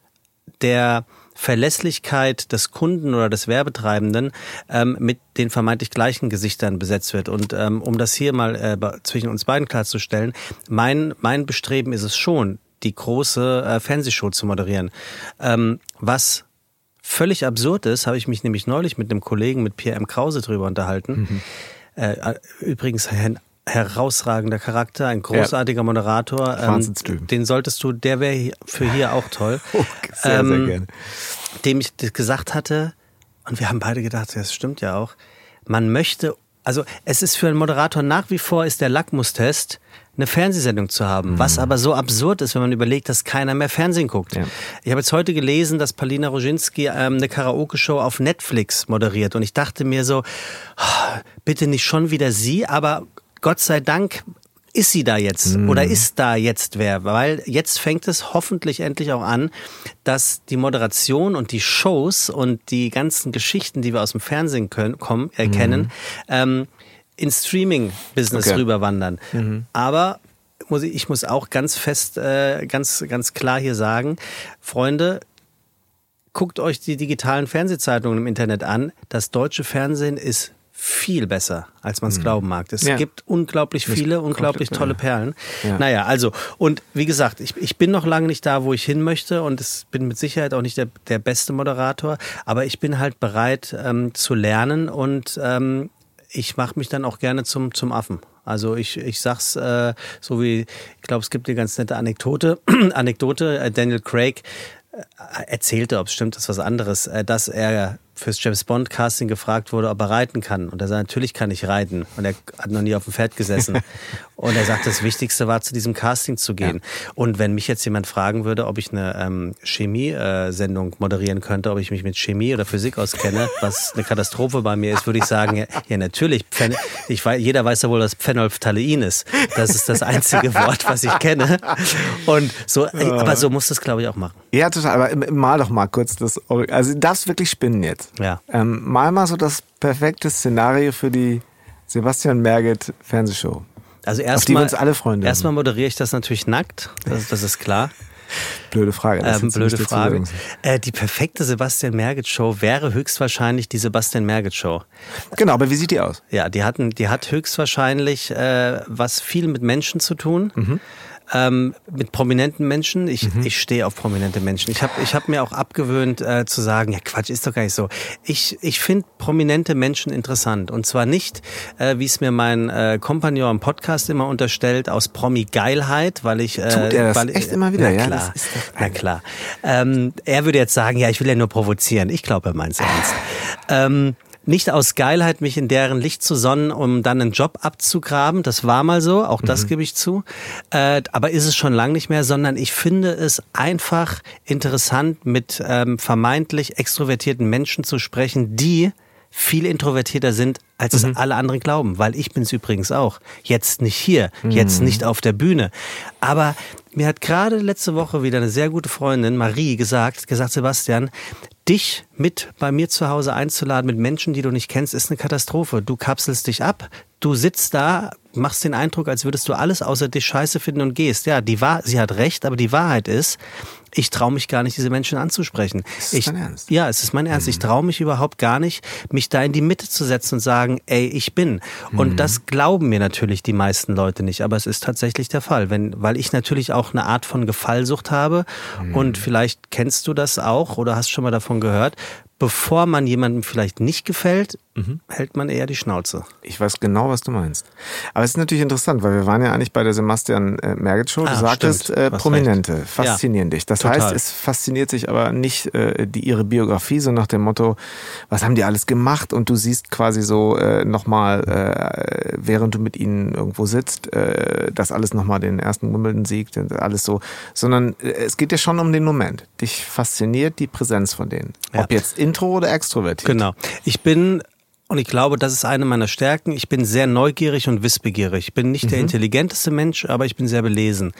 der Verlässlichkeit des Kunden oder des Werbetreibenden ähm, mit den vermeintlich gleichen Gesichtern besetzt wird. Und ähm, um das hier mal äh, zwischen uns beiden klarzustellen, mein, mein Bestreben ist es schon, die große äh, Fernsehshow zu moderieren. Ähm, was völlig absurd ist, habe ich mich nämlich neulich mit einem Kollegen, mit Pierre M. Krause drüber unterhalten. Äh, übrigens ein herausragender Charakter, ein großartiger Moderator. Ähm, den solltest du, der wäre für hier auch toll. [laughs] Oh, sehr, sehr Ähm, gerne. Dem ich gesagt hatte, und wir haben beide gedacht, das stimmt ja auch, man möchte, also es ist für einen Moderator nach wie vor ist der Lackmustest, eine Fernsehsendung zu haben, was aber so absurd ist, wenn man überlegt, dass keiner mehr Fernsehen guckt. Ja. Ich habe jetzt heute gelesen, dass Palina Roginski ähm, eine Karaoke-Show auf Netflix moderiert und ich dachte mir so, ah, bitte nicht schon wieder sie, aber Gott sei Dank ist sie da jetzt oder ist da jetzt wer? Weil jetzt fängt es hoffentlich endlich auch an, dass die Moderation und die Shows und die ganzen Geschichten, die wir aus dem Fernsehen können, kommen, äh, kennen, ähm, ins Streaming-Business Okay. rüberwandern. Aber muss ich, ich muss auch ganz fest, äh, ganz, ganz klar hier sagen, Freunde, guckt euch die digitalen Fernsehzeitungen im Internet an. Das deutsche Fernsehen ist viel besser, als man es glauben mag. Es Ja. gibt unglaublich viele, unglaublich tolle Perlen. Ja. Naja, also, und wie gesagt, ich, ich bin noch lange nicht da, wo ich hin möchte und es bin mit Sicherheit auch nicht der, der beste Moderator, aber ich bin halt bereit ähm, zu lernen und ähm, ich mache mich dann auch gerne zum, zum Affen. Also ich, ich sag's äh, so wie, ich glaube, es gibt eine ganz nette Anekdote. [clears throat] Anekdote, äh, Daniel Craig äh, erzählte, ob es stimmt, das ist was anderes, äh, dass er fürs James Bond Casting gefragt wurde, ob er reiten kann. Und er sagt, natürlich kann ich reiten. Und er hat noch nie auf dem Pferd gesessen. [laughs] und er sagt, das Wichtigste war, zu diesem Casting zu gehen. Und wenn mich jetzt jemand fragen würde, ob ich eine ähm, Chemie-Sendung moderieren könnte, ob ich mich mit Chemie oder Physik auskenne, [laughs] was eine Katastrophe bei mir ist, würde ich sagen, ja, ja natürlich. Phen ich weiß, jeder weiß ja wohl, dass Phenolphthalein ist. Das ist das einzige [laughs] Wort, was ich kenne. Und so, aber so muss das, glaube ich, auch machen. Ja, total. Aber mal doch mal kurz das. Also, du darfst wirklich spinnen jetzt. Ja. Ähm, mal mal so das perfekte Szenario für die Sebastian Merget Fernsehshow. Also Auf die wir erstmal, uns alle freuen dürfen. erstmal moderiere ich das natürlich nackt. Das, das ist klar. [laughs] Blöde Frage. Ähm, blöde Frage. Äh, die perfekte Sebastian Merget Show wäre höchstwahrscheinlich die Sebastian Merget Show. Genau, aber wie sieht die aus? Ja, die hatten, die hat höchstwahrscheinlich äh, was viel mit Menschen zu tun. Ähm, mit prominenten Menschen. Ich, ich stehe auf prominente Menschen. Ich habe ich hab mir auch abgewöhnt äh, zu sagen, ja Quatsch, ist doch gar nicht so. Ich, ich finde prominente Menschen interessant. Und zwar nicht, äh, wie es mir mein äh, Kompagnon im Podcast immer unterstellt, aus Promi-Geilheit, weil ich... Äh, Tut er das weil ich, echt immer wieder? Na Ja, klar, doch na klar. Ähm, er würde jetzt sagen, ja, ich will ja nur provozieren. Ich glaube, er meint es ernst. [laughs] Ähm, nicht aus Geilheit, mich in deren Licht zu sonnen, um dann einen Job abzugraben. Das war mal so, auch das gebe ich zu. Äh, aber ist es schon lang nicht mehr, sondern ich finde es einfach interessant, mit ähm, vermeintlich extrovertierten Menschen zu sprechen, die viel introvertierter sind, als es alle anderen glauben, weil ich bin es übrigens auch. Jetzt nicht hier, jetzt nicht auf der Bühne. Aber mir hat gerade letzte Woche wieder eine sehr gute Freundin, Marie, gesagt, gesagt, Sebastian, dich mit bei mir zu Hause einzuladen mit Menschen, die du nicht kennst, ist eine Katastrophe. Du kapselst dich ab, du sitzt da, machst den Eindruck, als würdest du alles außer dich scheiße finden und gehst. Ja, die Wahr sie hat recht, aber die Wahrheit ist, ich traue mich gar nicht, diese Menschen anzusprechen. Ist ich, dein Ernst? Ja, es ist mein Ernst. Ich traue mich überhaupt gar nicht, mich da in die Mitte zu setzen und sagen, ey, ich bin. Und das glauben mir natürlich die meisten Leute nicht, aber es ist tatsächlich der Fall, wenn, weil ich natürlich auch eine Art von Gefallsucht habe und vielleicht kennst du das auch oder hast schon mal davon gehört. Bevor man jemandem vielleicht nicht gefällt, hält man eher die Schnauze. Ich weiß genau, was du meinst. Aber es ist natürlich interessant, weil wir waren ja eigentlich bei der Sebastian äh, Merget Show. Du Ah, sagtest, stimmt. äh, Du Prominente recht. faszinieren dich. Das Total. heißt, es fasziniert sich aber nicht äh, die ihre Biografie, so nach dem Motto, was haben die alles gemacht? Und du siehst quasi so äh, nochmal, äh, während du mit ihnen irgendwo sitzt, äh, das alles nochmal den ersten Wimbledon-Sieg, alles so. Sondern äh, es geht ja schon um den Moment. Dich fasziniert die Präsenz von denen. Ja. Ob jetzt intro oder extrovertiert. Genau. Ich bin, und ich glaube, das ist eine meiner Stärken, ich bin sehr neugierig und wissbegierig. Ich bin nicht der intelligenteste Mensch, aber ich bin sehr belesen.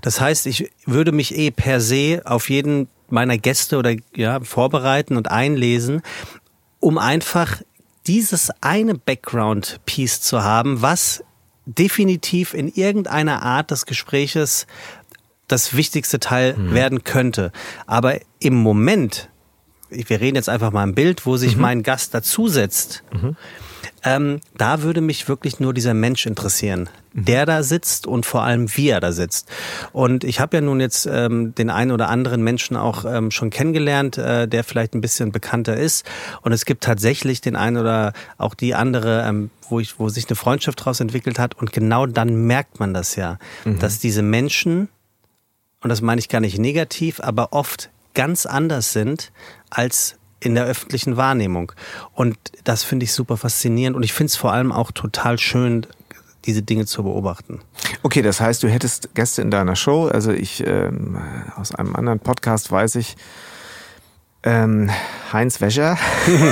Das heißt, ich würde mich eh per se auf jeden meiner Gäste oder ja, vorbereiten und einlesen, um einfach dieses eine Background-Piece zu haben, was definitiv in irgendeiner Art des Gespräches das wichtigste Teil werden könnte. Aber im Moment, wir reden jetzt einfach mal im Bild, wo sich mein Gast dazusetzt, ähm, da würde mich wirklich nur dieser Mensch interessieren, der da sitzt und vor allem wie er da sitzt. Und ich habe ja nun jetzt ähm, den einen oder anderen Menschen auch ähm, schon kennengelernt, äh, der vielleicht ein bisschen bekannter ist. Und es gibt tatsächlich den einen oder auch die andere, ähm, wo, ich, wo sich eine Freundschaft daraus entwickelt hat. Und genau dann merkt man das ja, dass diese Menschen und das meine ich gar nicht negativ, aber oft ganz anders sind als in der öffentlichen Wahrnehmung. Und das finde ich super faszinierend und ich finde es vor allem auch total schön, diese Dinge zu beobachten. Okay, das heißt, du hättest Gäste in deiner Show. Also ich ähm, aus einem anderen Podcast weiß ich, ähm, Heinz Wäscher,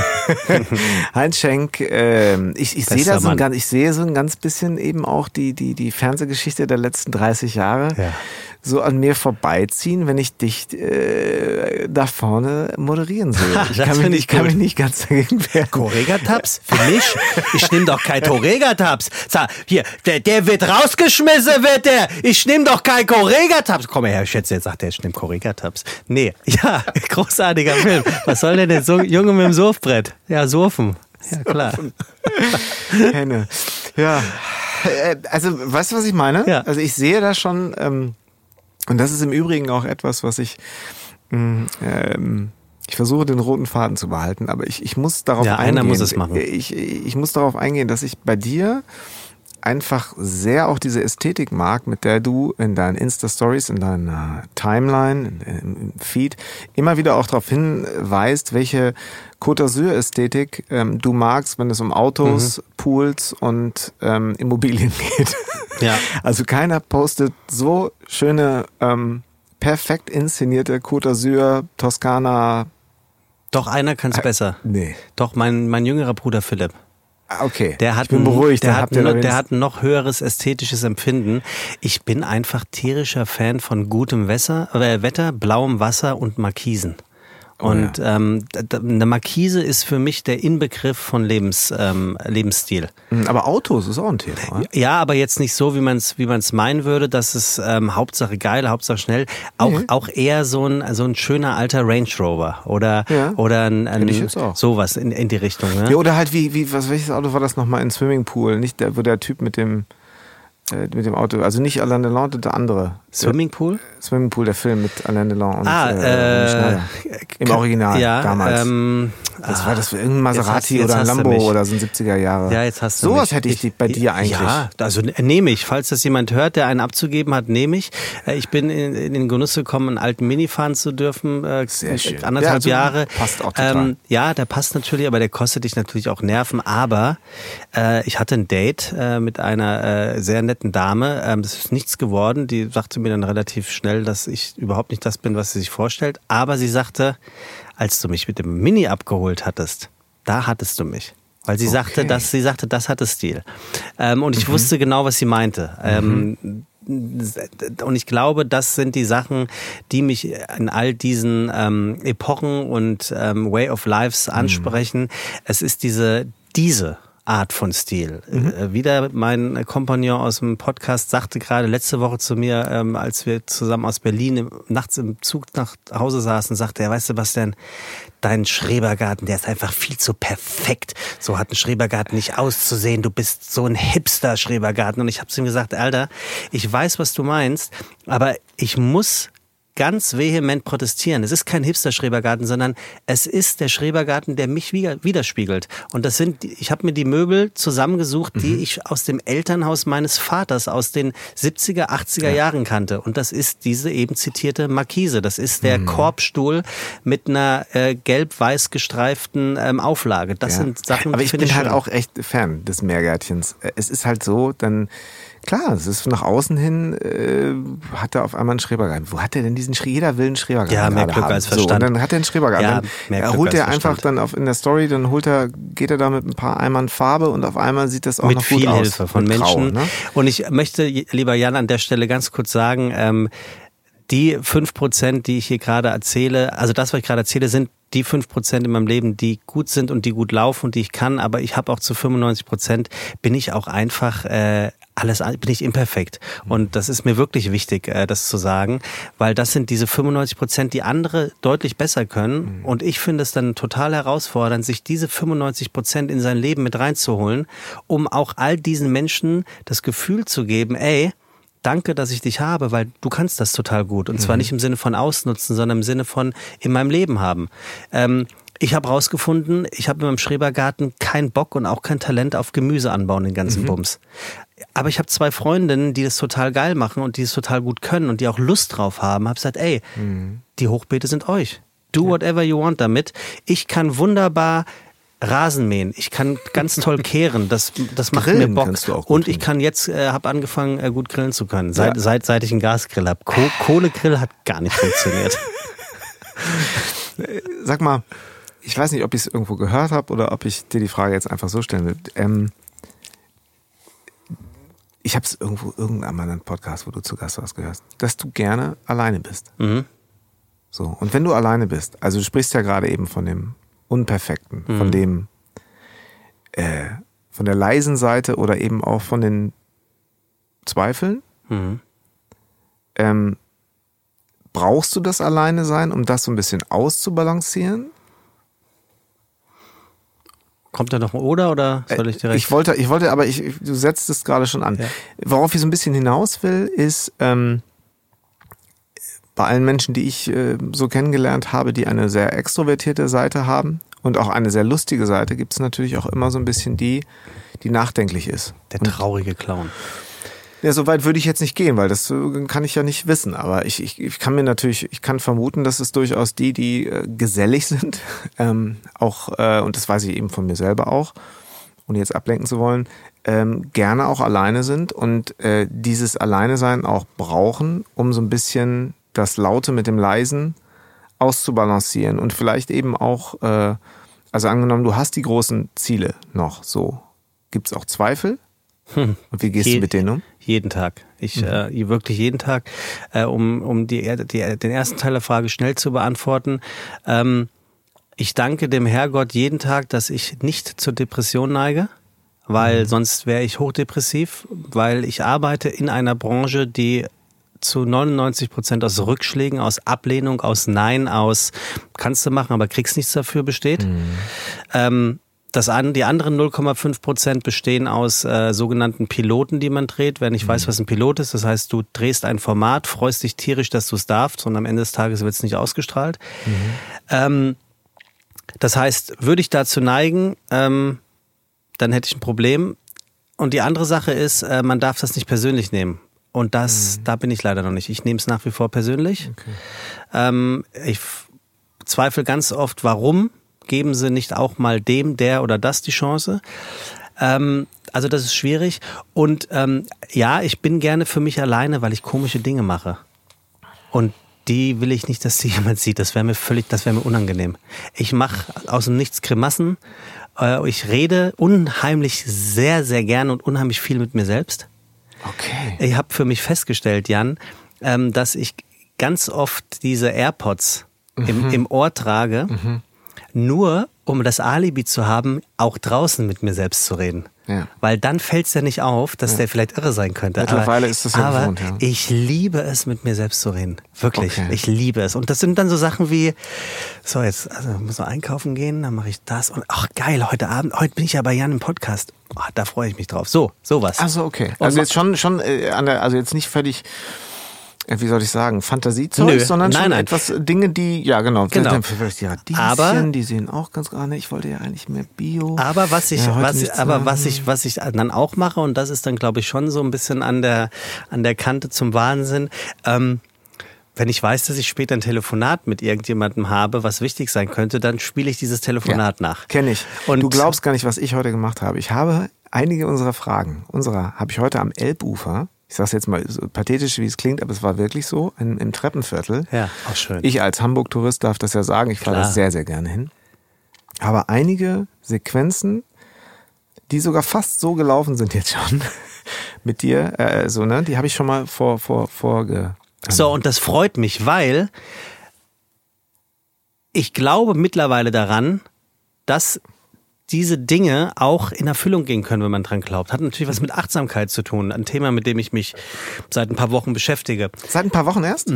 [laughs] [laughs] Heinz Schenk. Ähm, ich ich sehe da so ein ganz, ich sehe so ein ganz bisschen eben auch die die die Fernsehgeschichte der letzten 30 Jahre. Ja. So an mir vorbeiziehen, wenn ich dich äh, da vorne moderieren sehe. [laughs] Ha, ich das kann, mich, ich ich kann mich nicht ganz dagegen wehren. Correga-Tabs? Für mich? Ich nehme doch kein Correga-Tabs. Hier, der, der wird rausgeschmissen, wird der. Ich nehme doch kein Correga-Tabs. Komm her, Schätze, jetzt sagt er, ich nehme Correga-Tabs. Nee, [laughs] ja, großartiger Film. Was soll denn der so Junge mit dem Surfbrett? Ja, surfen. Ja, klar. Henne. Ja. Äh, Also, weißt du, was ich meine? Ja. Also, ich sehe da schon, ähm, und das ist im Übrigen auch etwas, was ich, mh, ähm, ich versuche den roten Faden zu behalten, aber ich, ich muss darauf Ja, eingehen. einer muss es machen. Ich, ich muss darauf eingehen, dass ich bei dir einfach sehr auch diese Ästhetik mag, mit der du in deinen Insta-Stories, in deiner Timeline, in- im Feed immer wieder auch darauf hinweist, welche Côte d'Azur-Ästhetik ähm, du magst, wenn es um Autos, Pools und ähm, Immobilien [laughs] geht. Ja. Also keiner postet so schöne, ähm, perfekt inszenierte Côte d'Azur, Toskana. Doch, einer kann es besser. Nee. Doch, mein, mein jüngerer Bruder Philipp. Ah, Okay. Der hat, ich bin ein, beruhigt. der, hat, der wenigstens- hat ein noch höheres ästhetisches Empfinden. Ich bin einfach tierischer Fan von gutem Wetter, äh, Wetter blauem Wasser und Markisen. Oh Und ähm, d- d- eine Markise ist für mich der Inbegriff von Lebens, ähm, Lebensstil. Hm, Aber Autos ist auch ein Thema. oder? Ja, aber jetzt nicht so, wie man es wie man's meinen würde, dass es ähm, Hauptsache geil, Hauptsache schnell. Auch, Nee. auch eher so ein, so ein schöner alter Range Rover oder, Ja. oder ein, ein sowas in, in die Richtung. Ne? Ja, oder halt wie, wie, was, welches Auto war das nochmal in Swimmingpool? Nicht der, wo der Typ mit dem, äh, mit dem Auto, also nicht Alain Delon, der andere. Swimmingpool? Swimmingpool, der Film mit Alain Delon und Ah, äh, äh. Im Original, ja, damals. Ähm, Was war das für irgendein jetzt hast- Maserati jetzt oder ein hast Lambo oder so ein 70er Jahre? Ja, jetzt hast du Sowas hätte ich, die- bei dir eigentlich. Ja, also ne- nehme ich. Falls das jemand hört, der einen abzugeben hat, nehme ich. Äh, Ich bin in, in den Genuss gekommen, einen alten Mini fahren zu dürfen. äh, Sehr schön. Anderthalb Ja, also Jahre. passt auch total. Ähm, ja, der passt natürlich, aber der kostet dich natürlich auch Nerven. Aber äh, ich hatte ein Date äh, mit einer äh, sehr netten Dame. Ähm, das ist nichts geworden. Die sagte mir dann relativ schnell, dass ich überhaupt nicht das bin, was sie sich vorstellt. Aber sie sagte, als du mich mit dem Mini abgeholt hattest, da hattest du mich. Weil sie sagte, Okay. dass sie sagte, das hatte Stil. Ähm, und ich wusste genau, was sie meinte. Ähm, und ich glaube, das sind die Sachen, die mich in all diesen ähm, Epochen und ähm, Way of Lives ansprechen. Es ist diese, diese Art von Stil. Äh, wieder mein Kompagnon aus dem Podcast sagte gerade letzte Woche zu mir, ähm, als wir zusammen aus Berlin im, nachts im Zug nach Hause saßen, sagte er, weißt du, Bastian, dein Schrebergarten, der ist einfach viel zu perfekt. So hat ein Schrebergarten nicht auszusehen. Du bist so ein Hipster-Schrebergarten. Und ich habe zu ihm gesagt, Alter, ich weiß, was du meinst, aber ich muss ganz vehement protestieren. Es ist kein Hipster-Schrebergarten, sondern es ist der Schrebergarten, der mich widerspiegelt. Und das sind, ich habe mir die Möbel zusammengesucht, die ich aus dem Elternhaus meines Vaters aus den 70er, 80er Jahren kannte. Und das ist diese eben zitierte Markise. Das ist der Korbstuhl mit einer äh, gelb-weiß gestreiften ähm, Auflage. Das Ja. sind Sachen, Aber die ich finde bin halt schön. auch echt Fan des Meergärtchens. Es ist halt so, dann, klar, es ist nach außen hin, äh, hat er auf einmal einen Schrebergarten. Wo hat er denn diesen Schre Jeder will einen Schrebergarten. Ja, mehr Glück haben. als So, Verstand. und dann hat er einen Schrebergarten. Ja, dann mehr er holt er einfach Verstand. dann auf, in der Story, dann holt er, geht er da mit ein paar Eimern Farbe und auf einmal sieht das auch mit noch gut viel aus. Hilfe von Mit Grau, Menschen. ne? Und ich möchte, lieber Jan, an der Stelle ganz kurz sagen, ähm, die fünf Prozent, die ich hier gerade erzähle, also das, was ich gerade erzähle, sind die fünf Prozent in meinem Leben, die gut sind und die gut laufen und die ich kann, aber ich habe auch zu 95 Prozent bin ich auch einfach äh, alles bin ich imperfekt. Und das ist mir wirklich wichtig, äh, das zu sagen, weil das sind diese 95 Prozent, die andere deutlich besser können. Und ich finde es dann total herausfordernd, sich diese 95 Prozent in sein Leben mit reinzuholen, um auch all diesen Menschen das Gefühl zu geben, ey, danke, dass ich dich habe, weil du kannst das total gut. Und zwar nicht im Sinne von ausnutzen, sondern im Sinne von in meinem Leben haben. Ähm, ich habe rausgefunden, ich habe in meinem Schrebergarten keinen Bock und auch kein Talent auf Gemüse anbauen, den ganzen Bums. Aber ich habe zwei Freundinnen, die das total geil machen und die es total gut können und die auch Lust drauf haben. Habe gesagt, ey, die Hochbeete sind euch. Do whatever you want damit. Ich kann wunderbar Rasen mähen. Ich kann ganz toll [laughs] kehren. Das, das macht Grillen mir Bock. kannst du auch Und ich kann jetzt, äh, habe angefangen, äh, gut grillen zu können. Seit, Ja. seit, seit ich einen Gasgrill habe. Ko [laughs] Kohlegrill hat gar nicht funktioniert. [laughs] Sag mal, ich weiß nicht, ob ich es irgendwo gehört habe oder ob ich dir die Frage jetzt einfach so stellen will. Ähm, ich habe es irgendwo, irgendeinem anderen Podcast, wo du zu Gast warst, gehört, dass du gerne alleine bist. Mhm. So. Und wenn du alleine bist, also du sprichst ja gerade eben von dem Unperfekten, von dem, äh, von der leisen Seite oder eben auch von den Zweifeln. Mhm. Ähm, brauchst du das alleine sein, um das so ein bisschen auszubalancieren? Kommt da noch ein Oder oder soll ich direkt? Ich wollte, ich wollte, aber ich, du setzt es gerade schon an. Ja. Worauf ich so ein bisschen hinaus will, ist ähm, bei allen Menschen, die ich äh, so kennengelernt habe, die eine sehr extrovertierte Seite haben und auch eine sehr lustige Seite, gibt es natürlich auch immer so ein bisschen die, die nachdenklich ist. der traurige Clown. Ja, so weit würde ich jetzt nicht gehen, weil das äh, kann ich ja nicht wissen. Aber ich, ich, ich kann mir natürlich, ich kann vermuten, dass es durchaus die, die äh, gesellig [laughs] sind, ähm, auch, äh, und das weiß ich eben von mir selber auch, ohne jetzt ablenken zu wollen, ähm, gerne auch alleine sind und äh, dieses Alleinesein auch brauchen, um so ein bisschen das Laute mit dem Leisen auszubalancieren und vielleicht eben auch, äh, also angenommen, du hast die großen Ziele noch so. Gibt es auch Zweifel? Und wie gehst Je- du mit denen um? Jeden Tag. Ich äh, wirklich jeden Tag, äh, um, um die, die, den ersten Teil der Frage schnell zu beantworten. Ähm, ich danke dem Herrgott jeden Tag, dass ich nicht zur Depression neige, weil sonst wäre ich hochdepressiv, weil ich arbeite in einer Branche, die zu 99 Prozent aus Rückschlägen, aus Ablehnung, aus Nein, aus kannst du machen, aber kriegst nichts dafür besteht. Ähm, das an, die anderen 0,5 Prozent bestehen aus äh, sogenannten Piloten, die man dreht. Wer nicht weiß, was ein Pilot ist, das heißt, du drehst ein Format, freust dich tierisch, dass du es darfst und am Ende des Tages wird es nicht ausgestrahlt. Ähm, das heißt, würde ich dazu neigen, ähm, dann hätte ich ein Problem. Und die andere Sache ist, äh, man darf das nicht persönlich nehmen. Und das, da bin ich leider noch nicht. Ich nehme es nach wie vor persönlich. Ähm, ich zweifle ganz oft, warum geben sie nicht auch mal dem, der oder das die Chance? Ähm, also das ist schwierig. Und ähm, ja, ich bin gerne für mich alleine, weil ich komische Dinge mache. Und die will ich nicht, dass die [laughs] jemand sieht. Das wäre mir völlig, das wäre mir unangenehm. Ich mache aus dem Nichts Grimassen. Äh, Ich rede unheimlich sehr, sehr gerne und unheimlich viel mit mir selbst. Okay. Ich habe für mich festgestellt, Jan, ähm, dass ich ganz oft diese AirPods im, im Ohr trage, nur um das Alibi zu haben, auch draußen mit mir selbst zu reden. Ja. Weil dann fällt es ja nicht auf, dass der vielleicht irre sein könnte. Mittlerweile aber, ist das ja aber gewohnt, ja. ich liebe es, mit mir selbst zu reden. Wirklich. Okay. Ich liebe es. Und das sind dann so Sachen wie, so jetzt, also muss noch einkaufen gehen, dann mache ich das. Und ach geil, heute Abend, heute bin ich ja bei Jan im Podcast. Oh, da freue ich mich drauf. So, sowas. Also okay. Also jetzt schon, schon äh, an der, also jetzt nicht völlig, wie soll ich sagen, Fantasiezeug, Nö, sondern schon nein, nein. etwas äh, Dinge, die, ja genau, Genau. vielleicht die Aber- die sehen auch ganz gerade. Ich wollte ja eigentlich mehr Bio. Aber was ich, Ja, was, aber was ich, was ich dann auch mache, und das ist dann, glaube ich, schon so ein bisschen an der, an der Kante zum Wahnsinn, ähm, wenn ich weiß, dass ich später ein Telefonat mit irgendjemandem habe, was wichtig sein könnte, dann spiele ich dieses Telefonat nach. Kenne ich. Und- du glaubst gar nicht, was ich heute gemacht habe. Ich habe einige unserer Fragen, unserer, habe ich heute am Elbufer, ich sage es jetzt mal so pathetisch, wie es klingt, aber es war wirklich so, im, im Treppenviertel. Ja, auch schön. Ich als Hamburg-Tourist darf das ja sagen, ich fahre Klar. da sehr, sehr gerne hin. Aber einige Sequenzen, die sogar fast so gelaufen sind jetzt schon [laughs] mit dir, äh, so, ne, die habe ich schon mal vor, vor, vorge. So, und das freut mich, weil ich glaube mittlerweile daran, dass diese Dinge auch in Erfüllung gehen können, wenn man dran glaubt. Hat natürlich was mit Achtsamkeit zu tun. Ein Thema, mit dem ich mich seit ein paar Wochen beschäftige. Seit ein paar Wochen erst?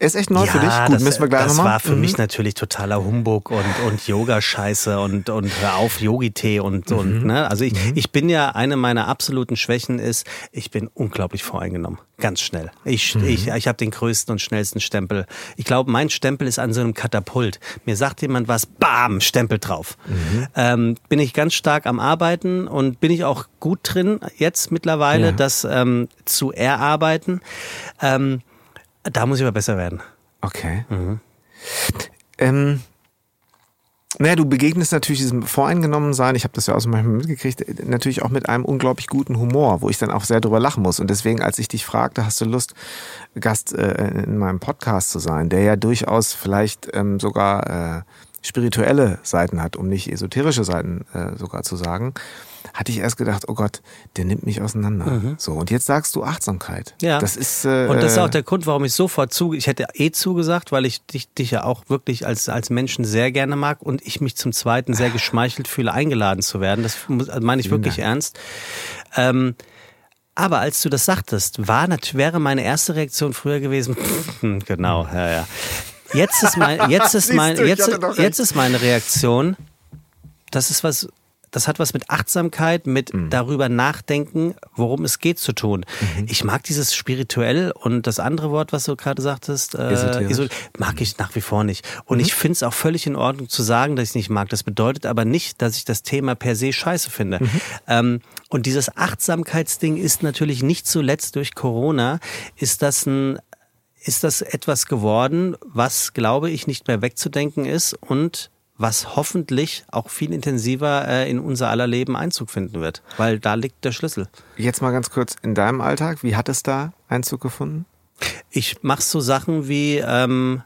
Ist echt neu für dich? Gut, das, müssen wir gleich das nochmal. war für mich natürlich totaler Humbug und, und Yoga-Scheiße und, und hör auf, Yogi-Tee und, Mhm. und ne? Also ich, ich bin ja, eine meiner absoluten Schwächen ist, ich bin unglaublich voreingenommen. Ganz schnell. Ich, Mhm. ich, ich habe den größten und schnellsten Stempel. Ich glaube, mein Stempel ist an so einem Katapult. Mir sagt jemand was, bam, Stempel drauf. Mhm. Ähm, bin ich ganz stark am Arbeiten und bin ich auch gut drin jetzt mittlerweile, Ja. das ähm, zu erarbeiten. Ähm, da muss ich aber besser werden. Okay. Ähm, naja, du begegnest natürlich diesem Voreingenommensein, ich habe das ja auch so manchmal mitgekriegt, natürlich auch mit einem unglaublich guten Humor, wo ich dann auch sehr drüber lachen muss. Und deswegen, als ich dich fragte, hast du Lust, Gast äh, in meinem Podcast zu sein, der ja durchaus vielleicht ähm, sogar äh, spirituelle Seiten hat, um nicht esoterische Seiten äh, sogar zu sagen, hatte ich erst gedacht, oh Gott, der nimmt mich auseinander. Mhm. So, und jetzt sagst du Achtsamkeit. Ja. Das ist, äh, und das ist auch der Grund, warum ich sofort zu, ich hätte eh zugesagt, weil ich dich, dich ja auch wirklich als, als Menschen sehr gerne mag und ich mich zum Zweiten sehr geschmeichelt fühle, eingeladen zu werden. Das also meine ich wirklich Dank. ernst. Ähm, aber als du das sagtest, war, wäre meine erste Reaktion früher gewesen, [laughs] genau, ja, ja. Jetzt ist mein, jetzt [laughs] ist mein, jetzt, jetzt ist meine Reaktion, das ist was, das hat was mit Achtsamkeit, mit mhm. darüber nachdenken, worum es geht zu tun. Mhm. Ich mag dieses spirituell und das andere Wort, was du gerade sagtest, äh, mag ich nach wie vor nicht. Und mhm. ich finde es auch völlig in Ordnung zu sagen, dass ich es nicht mag. Das bedeutet aber nicht, dass ich das Thema per se scheiße finde. Mhm. Ähm, und dieses Achtsamkeitsding ist natürlich nicht zuletzt durch Corona, ist das ein ist das etwas geworden, was, glaube ich, nicht mehr wegzudenken ist und was hoffentlich auch viel intensiver äh, in unser aller Leben Einzug finden wird, weil da liegt der Schlüssel. Jetzt mal ganz kurz in deinem Alltag, wie hat es da Einzug gefunden? Ich mache so Sachen wie ähm,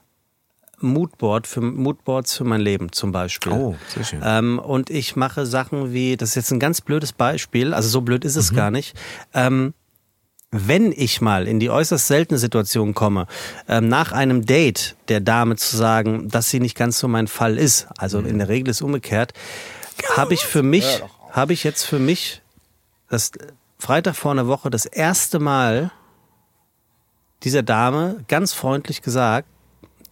Moodboard für Moodboards für mein Leben zum Beispiel. Oh, sehr schön. Ähm, und ich mache Sachen wie, das ist jetzt ein ganz blödes Beispiel, also so blöd ist es mhm. gar nicht. Ähm, wenn ich mal in die äußerst seltene Situation komme, ähm, nach einem Date der Dame zu sagen, dass sie nicht ganz so mein Fall ist, also mhm. in der Regel ist umgekehrt, habe ich für mich, habe ich jetzt für mich das Freitag vor einer Woche das erste Mal dieser Dame ganz freundlich gesagt,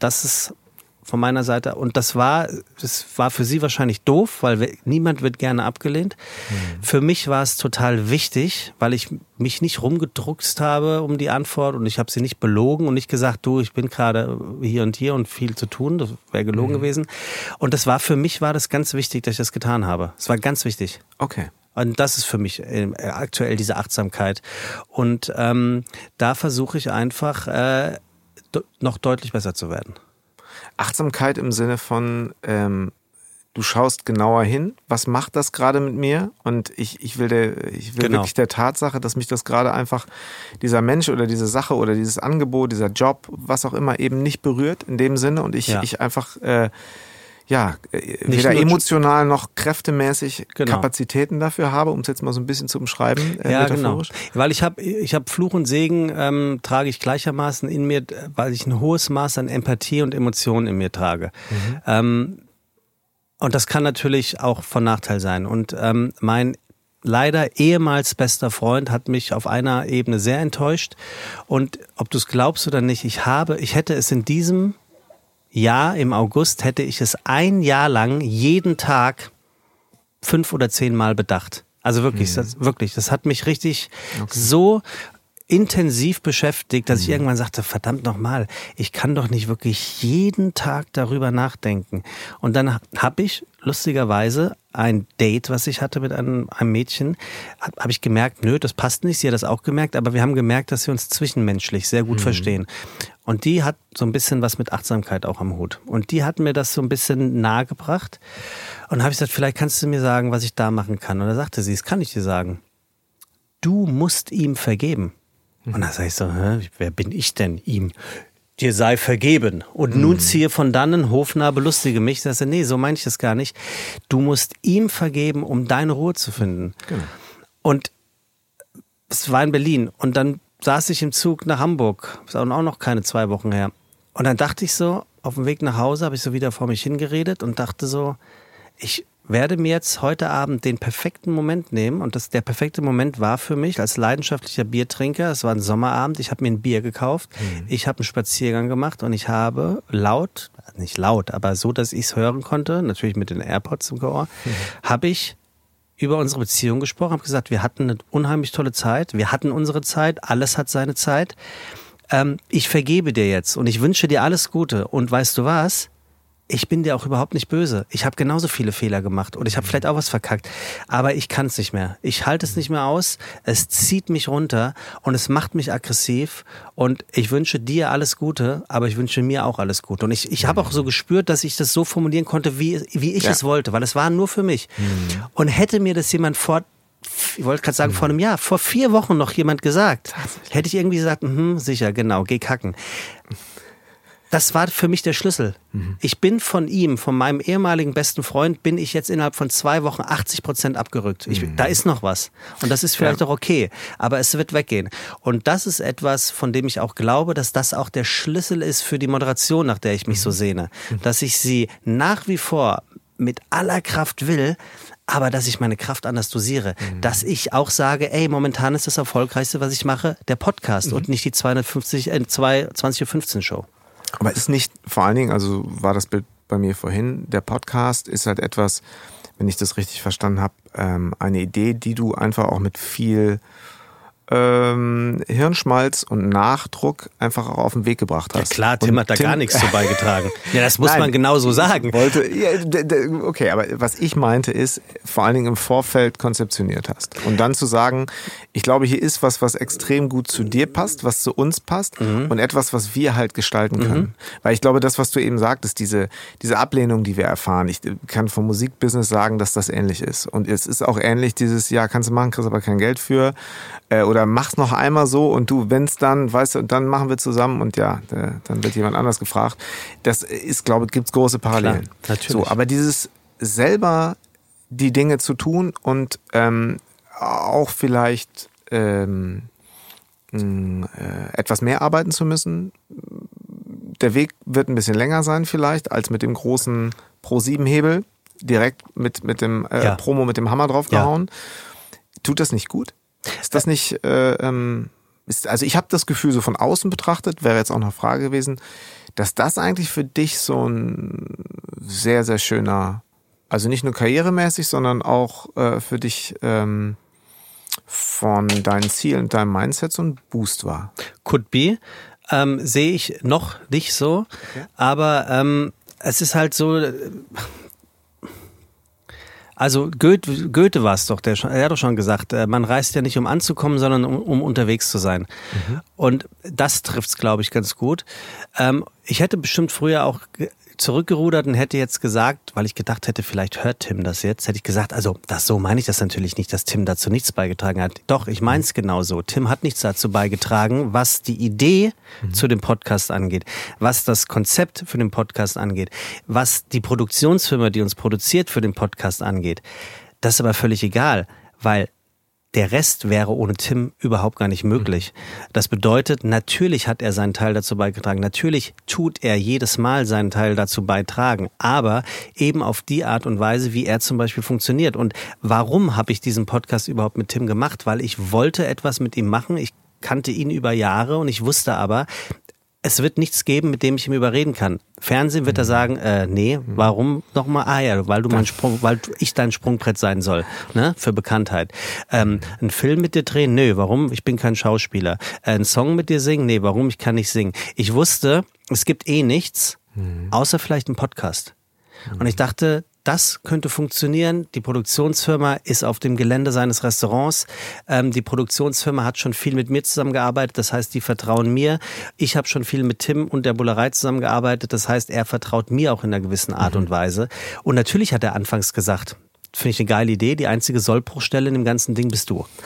dass es von meiner Seite. Und das war, das war für sie wahrscheinlich doof, weil niemand wird gerne abgelehnt. Mhm. Für mich war es total wichtig, weil ich mich nicht rumgedruckst habe um die Antwort und ich habe sie nicht belogen und nicht gesagt, du, ich bin gerade hier und hier und viel zu tun. Das wäre gelogen mhm. gewesen. Und das war für mich war das ganz wichtig, dass ich das getan habe. Es war ganz wichtig. Okay. Und das ist für mich äh, aktuell diese Achtsamkeit. Und ähm, da versuche ich einfach äh, noch deutlich besser zu werden. Achtsamkeit im Sinne von, ähm, du schaust genauer hin, was macht das gerade mit mir? Und ich, ich will, der, ich will genau. wirklich der Tatsache, dass mich das gerade einfach dieser Mensch oder diese Sache oder dieses Angebot, dieser Job, was auch immer eben nicht berührt in dem Sinne und ich, ja. ich einfach äh, ja, äh, Nicht weder emotional noch kräftemäßig genau. Kapazitäten dafür habe, um es jetzt mal so ein bisschen zu umschreiben. Äh, ja, genau. Weil ich habe ich hab Fluch und Segen ähm, trage ich gleichermaßen in mir, weil ich ein hohes Maß an Empathie und Emotionen in mir trage. Mhm. Ähm, und das kann natürlich auch von Nachteil sein. Und ähm, mein leider ehemals bester Freund hat mich auf einer Ebene sehr enttäuscht. Und ob du es glaubst oder nicht, ich habe, ich hätte es in diesem Jahr im August hätte ich es ein Jahr lang jeden Tag fünf oder zehn Mal bedacht. Also wirklich, mhm. das, wirklich, das hat mich richtig okay. so intensiv beschäftigt, dass ich mhm. irgendwann sagte, verdammt nochmal, ich kann doch nicht wirklich jeden Tag darüber nachdenken. Und dann habe ich lustigerweise ein Date, was ich hatte mit einem, einem Mädchen, habe hab ich gemerkt, nö, das passt nicht, sie hat das auch gemerkt, aber wir haben gemerkt, dass wir uns zwischenmenschlich sehr gut mhm. verstehen. Und die hat so ein bisschen was mit Achtsamkeit auch am Hut. Und die hat mir das so ein bisschen nahegebracht. Und habe ich gesagt, vielleicht kannst du mir sagen, was ich da machen kann. Und da sagte sie, das kann ich dir sagen. Du musst ihm vergeben. Und da sage ich so, hä, wer bin ich denn ihm? Dir sei vergeben. Und nun mhm. ziehe von dannen, Hofnarr, belustige mich. Da sage nee, so meine ich das gar nicht. Du musst ihm vergeben, um deine Ruhe zu finden. Genau. Und es war in Berlin. Und dann saß ich im Zug nach Hamburg. Das ist auch noch keine zwei Wochen her. Und dann dachte ich so, auf dem Weg nach Hause habe ich so wieder vor mich hingeredet und dachte so, ich werde mir jetzt heute Abend den perfekten Moment nehmen und das der perfekte Moment war für mich als leidenschaftlicher Biertrinker. Es war ein Sommerabend, ich habe mir ein Bier gekauft, mhm. ich habe einen Spaziergang gemacht und ich habe laut, nicht laut, aber so, dass ich es hören konnte, natürlich mit den AirPods im Ohr, mhm. [laughs] habe ich über unsere Beziehung gesprochen, habe gesagt, wir hatten eine unheimlich tolle Zeit, wir hatten unsere Zeit, alles hat seine Zeit. Ähm, ich vergebe dir jetzt und ich wünsche dir alles Gute. Und weißt du was? Ich bin dir auch überhaupt nicht böse. Ich habe genauso viele Fehler gemacht und ich habe vielleicht auch was verkackt. Aber ich kann es nicht mehr. Ich halte es nicht mehr aus. Es zieht mich runter und es macht mich aggressiv. Und ich wünsche dir alles Gute, aber ich wünsche mir auch alles Gute. Und ich, ich habe auch so gespürt, dass ich das so formulieren konnte, wie, wie ich ja. es wollte, weil es war nur für mich. Mhm. Und hätte mir das jemand vor ich wollte gerade sagen, vor einem Jahr, vor vier Wochen noch jemand gesagt, hätte ich irgendwie gesagt, mh, sicher, genau, geh kacken. Das war für mich der Schlüssel. Mhm. Ich bin von ihm, von meinem ehemaligen besten Freund, bin ich jetzt innerhalb von zwei Wochen 80 Prozent abgerückt. Ich, mhm. Da ist noch was. Und das ist vielleicht ja. auch okay. Aber es wird weggehen. Und das ist etwas, von dem ich auch glaube, dass das auch der Schlüssel ist für die Moderation, nach der ich mich mhm. so sehne. Mhm. Dass ich sie nach wie vor mit aller Kraft will, aber dass ich meine Kraft anders dosiere. Mhm. Dass ich auch sage, ey, momentan ist das Erfolgreichste, was ich mache, der Podcast mhm. und nicht die 250, äh, 20.15 Show. Aber ist nicht vor allen Dingen, also war das Bild bei mir vorhin, der Podcast ist halt etwas, wenn ich das richtig verstanden habe, ähm, eine Idee, die du einfach auch mit viel ähm, Hirnschmalz und Nachdruck einfach auch auf den Weg gebracht hast. Ja klar, Tim und hat da Tim gar nichts zu beigetragen. [laughs] Ja, das muss Nein, man genau so sagen. Wollte, ja, okay, aber was ich meinte ist, vor allen Dingen im Vorfeld konzeptioniert hast. Und dann zu sagen, ich glaube, hier ist was, was extrem gut zu dir passt, was zu uns passt mhm. und etwas, was wir halt gestalten können. Mhm. Weil ich glaube, das, was du eben sagtest, diese, diese Ablehnung, die wir erfahren, ich kann vom Musikbusiness sagen, dass das ähnlich ist. Und es ist auch ähnlich dieses, ja, kannst du machen, kriegst aber kein Geld für. Äh, oder mach's noch einmal so und du, wenn's dann, weißt du, dann machen wir zusammen und ja, dann wird jemand anders gefragt. Das ist, glaube ich, gibt's große Parallelen. Klar, natürlich. So, aber dieses selber die Dinge zu tun und ähm, auch vielleicht ähm, äh, etwas mehr arbeiten zu müssen. Der Weg wird ein bisschen länger sein vielleicht als mit dem großen Pro-7-Hebel direkt mit, mit dem äh, ja. Promo mit dem Hammer draufgehauen. Ja. Tut das nicht gut? Ist das nicht, äh, ähm, ist, also ich habe das Gefühl, so von außen betrachtet, wäre jetzt auch eine Frage gewesen, dass das eigentlich für dich so ein sehr, sehr schöner, also nicht nur karrieremäßig, sondern auch äh, für dich ähm, von deinen Zielen, deinem Mindset so ein Boost war. Could be. Ähm, Sehe ich noch nicht so, okay. aber ähm, es ist halt so, also Goethe, Goethe war es doch, der, er hat doch schon gesagt, äh, man reist ja nicht um anzukommen, sondern um, um unterwegs zu sein. Mhm. Und das trifft es, glaube ich, ganz gut. Ähm, ich hätte bestimmt früher auch zurückgerudert und hätte jetzt gesagt, weil ich gedacht hätte, vielleicht hört Tim das jetzt, hätte ich gesagt, also das so meine ich das natürlich nicht, dass Tim dazu nichts beigetragen hat. Doch, ich meine es genauso. Tim hat nichts dazu beigetragen, was die Idee mhm. zu dem Podcast angeht, was das Konzept für den Podcast angeht, was die Produktionsfirma, die uns produziert, für den Podcast angeht. Das ist aber völlig egal, weil der Rest wäre ohne Tim überhaupt gar nicht möglich. Das bedeutet, natürlich hat er seinen Teil dazu beigetragen. Natürlich tut er jedes Mal seinen Teil dazu beitragen. Aber eben auf die Art und Weise, wie er zum Beispiel funktioniert. Und warum habe ich diesen Podcast überhaupt mit Tim gemacht? Weil ich wollte etwas mit ihm machen. Ich kannte ihn über Jahre und ich wusste aber, es wird nichts geben, mit dem ich ihm überreden kann. Fernsehen wird er mhm. sagen, äh, nee, mhm. warum nochmal? Ah ja, weil du mein Sprung, weil ich dein Sprungbrett sein soll, ne, für Bekanntheit. Ähm, ein Film mit dir drehen? Nö, warum? Ich bin kein Schauspieler. Äh, ein Song mit dir singen? Nee, warum? Ich kann nicht singen. Ich wusste, es gibt eh nichts, mhm. außer vielleicht ein Podcast. Und ich dachte, das könnte funktionieren. Die Produktionsfirma ist auf dem Gelände seines Restaurants. Ähm, die Produktionsfirma hat schon viel mit mir zusammengearbeitet. Das heißt, die vertrauen mir. Ich habe schon viel mit Tim und der Bullerei zusammengearbeitet. Das heißt, er vertraut mir auch in einer gewissen Art mhm. und Weise. Und natürlich hat er anfangs gesagt, finde ich eine geile Idee. Die einzige Sollbruchstelle in dem ganzen Ding bist du. [laughs]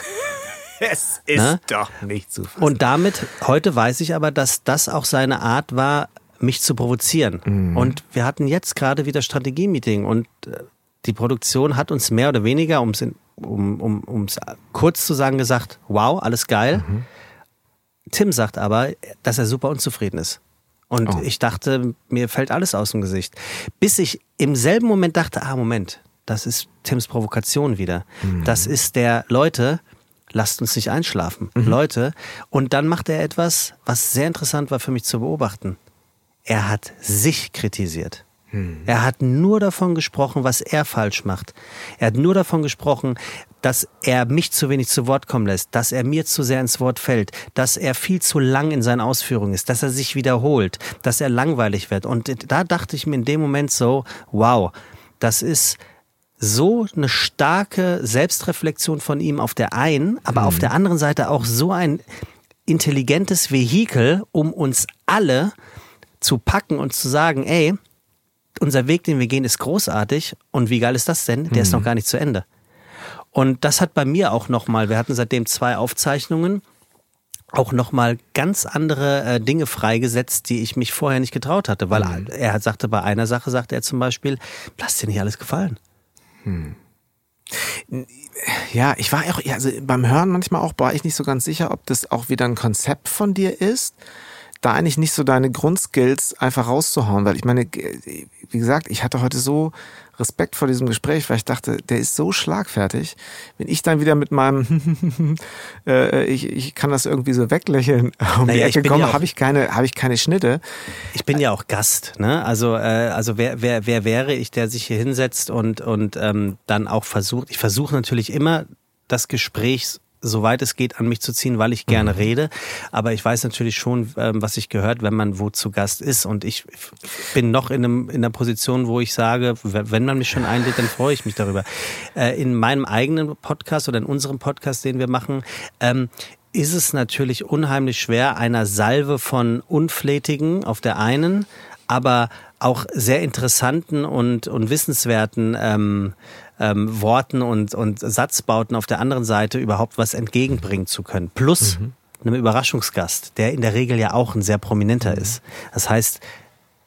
Es ist Na? doch nicht zu fassen. Und damit, heute weiß ich aber, dass das auch seine Art war, mich zu provozieren. Mhm. Und wir hatten jetzt gerade wieder Strategie-Meeting und äh, die Produktion hat uns mehr oder weniger, um's in, um um um's kurz zu sagen, gesagt, wow, alles geil. Mhm. Tim sagt aber, dass er super unzufrieden ist. Und oh. ich dachte, mir fällt alles aus dem Gesicht. Bis ich im selben Moment dachte, ah, Moment, das ist Tims Provokation wieder. Mhm. Das ist der, Leute, lasst uns nicht einschlafen. Mhm. Leute. Und dann macht er etwas, was sehr interessant war für mich zu beobachten er hat sich kritisiert. Hm. Er hat nur davon gesprochen, was er falsch macht. Er hat nur davon gesprochen, dass er mich zu wenig zu Wort kommen lässt, dass er mir zu sehr ins Wort fällt, dass er viel zu lang in seinen Ausführungen ist, dass er sich wiederholt, dass er langweilig wird. Und da dachte ich mir in dem Moment so, wow, das ist so eine starke Selbstreflexion von ihm auf der einen, aber hm. auf der anderen Seite auch so ein intelligentes Vehikel, um uns alle zu packen und zu sagen, ey, unser Weg, den wir gehen, ist großartig und wie geil ist das denn? Der mhm. ist noch gar nicht zu Ende. Und das hat bei mir auch nochmal, wir hatten seitdem zwei Aufzeichnungen auch nochmal ganz andere äh, Dinge freigesetzt, die ich mich vorher nicht getraut hatte. Weil mhm. er sagte, bei einer Sache sagte er zum Beispiel, lass dir nicht alles gefallen. Hm. Ja, ich war auch, also beim Hören manchmal auch, war ich nicht so ganz sicher, ob das auch wieder ein Konzept von dir ist da eigentlich nicht so deine Grundskills einfach rauszuhauen, weil ich meine, wie gesagt, ich hatte heute so Respekt vor diesem Gespräch, weil ich dachte, der ist so schlagfertig. Wenn ich dann wieder mit meinem, [laughs] äh, ich, ich kann das irgendwie so weglächeln, [laughs] um naja, die Ecke komme, ja habe ich keine, habe ich keine Schnitte. Ich bin ja auch Gast, ne? Also, äh, also wer, wer, wer wäre ich, der sich hier hinsetzt und und ähm, dann auch versucht. Ich versuche natürlich immer das Gespräch soweit es geht, an mich zu ziehen, weil ich gerne mhm. rede. Aber ich weiß natürlich schon, ähm, was ich gehört, wenn man wo zu Gast ist. Und ich bin noch in, einem, in einer Position, wo ich sage, wenn man mich schon einlädt, dann freue ich mich darüber. Äh, in meinem eigenen Podcast oder in unserem Podcast, den wir machen, ähm, ist es natürlich unheimlich schwer, einer Salve von Unflätigen auf der einen, aber auch sehr interessanten und, und wissenswerten ähm, ähm, Worten und, und Satzbauten auf der anderen Seite überhaupt was entgegenbringen zu können. Plus mhm. einem Überraschungsgast, der in der Regel ja auch ein sehr prominenter mhm. ist. Das heißt,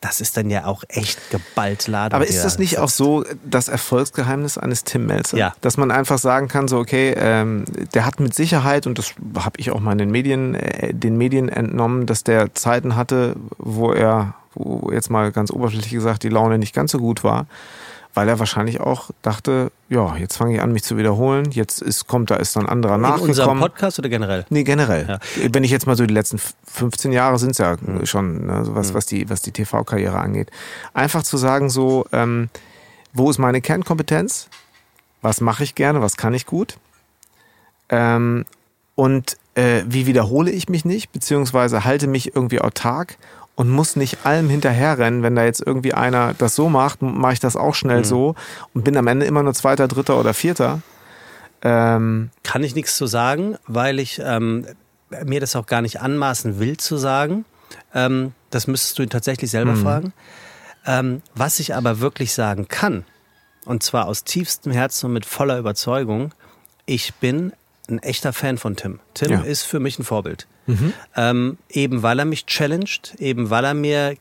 das ist dann ja auch echt geballt Ladung. Aber ist das nicht auch so das Erfolgsgeheimnis eines Tim Melzer? Ja. Dass man einfach sagen kann, so okay, ähm, der hat mit Sicherheit, und das habe ich auch mal in den Medien, äh, den Medien entnommen, dass der Zeiten hatte, wo er, wo jetzt mal ganz oberflächlich gesagt, die Laune nicht ganz so gut war weil er wahrscheinlich auch dachte, ja, jetzt fange ich an, mich zu wiederholen. Jetzt ist, kommt, da ist dann ein anderer In nachgekommen. In unserem Podcast oder generell? Nee, generell. Ja. Wenn ich jetzt mal so die letzten 15 Jahre sind es ja mhm. schon, ne, was, mhm. was die, was die TV-Karriere angeht. Einfach zu sagen so, ähm, wo ist meine Kernkompetenz? Was mache ich gerne? Was kann ich gut? Ähm, und äh, wie wiederhole ich mich nicht? Beziehungsweise halte mich irgendwie autark und muss nicht allem hinterherrennen. Wenn da jetzt irgendwie einer das so macht, mache ich das auch schnell mhm. so und bin am Ende immer nur Zweiter, Dritter oder Vierter. Ähm Kann ich nichts zu sagen, weil ich ähm, mir das auch gar nicht anmaßen will zu sagen. Ähm, das müsstest du ihn tatsächlich selber mhm. fragen. Ähm, was ich aber wirklich sagen kann, und zwar aus tiefstem Herzen und mit voller Überzeugung, ich bin ein echter Fan von Tim. Tim ja. ist für mich ein Vorbild. Mhm. Ähm, eben weil er mich challenged, eben weil er mir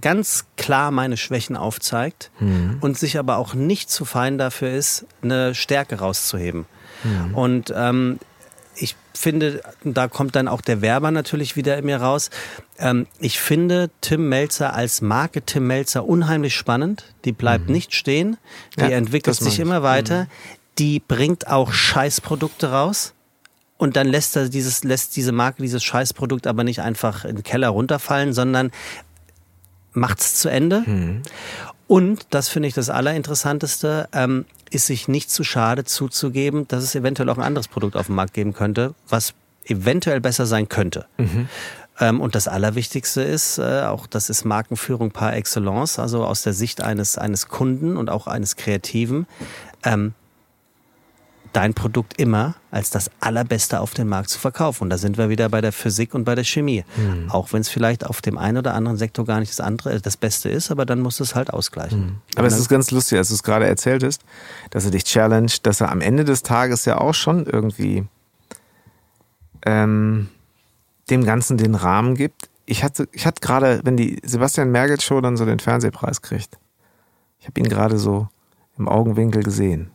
ganz klar meine Schwächen aufzeigt mhm. und sich aber auch nicht zu fein dafür ist, eine Stärke rauszuheben. Mhm. Und ähm, ich finde, da kommt dann auch der Werber natürlich wieder in mir raus. Ähm, ich finde Tim Melzer als Marke Tim Melzer unheimlich spannend. Die bleibt mhm. nicht stehen, die ja, entwickelt sich immer weiter. Mhm. Die bringt auch Scheißprodukte raus und dann lässt er dieses, lässt diese Marke dieses Scheißprodukt aber nicht einfach in den Keller runterfallen, sondern macht es zu Ende. Mhm. Und, das finde ich das Allerinteressanteste, ähm, ist sich nicht zu schade zuzugeben, dass es eventuell auch ein anderes Produkt auf dem Markt geben könnte, was eventuell besser sein könnte. Mhm. Ähm, und das Allerwichtigste ist, äh, auch das ist Markenführung par excellence, also aus der Sicht eines, eines Kunden und auch eines Kreativen. Ähm, dein Produkt immer als das Allerbeste auf den Markt zu verkaufen. Und da sind wir wieder bei der Physik und bei der Chemie. Mhm. Auch wenn es vielleicht auf dem einen oder anderen Sektor gar nicht das andere, das Beste ist, aber dann musst du es halt ausgleichen. Mhm. Aber es ist ganz lustig, als du es gerade erzählt hast, dass er dich challenge, dass er am Ende des Tages ja auch schon irgendwie ähm, dem Ganzen den Rahmen gibt. Ich hatte, ich hatte gerade, wenn die Sebastian Mergel Show dann so den Fernsehpreis kriegt, ich habe ihn gerade so im Augenwinkel gesehen.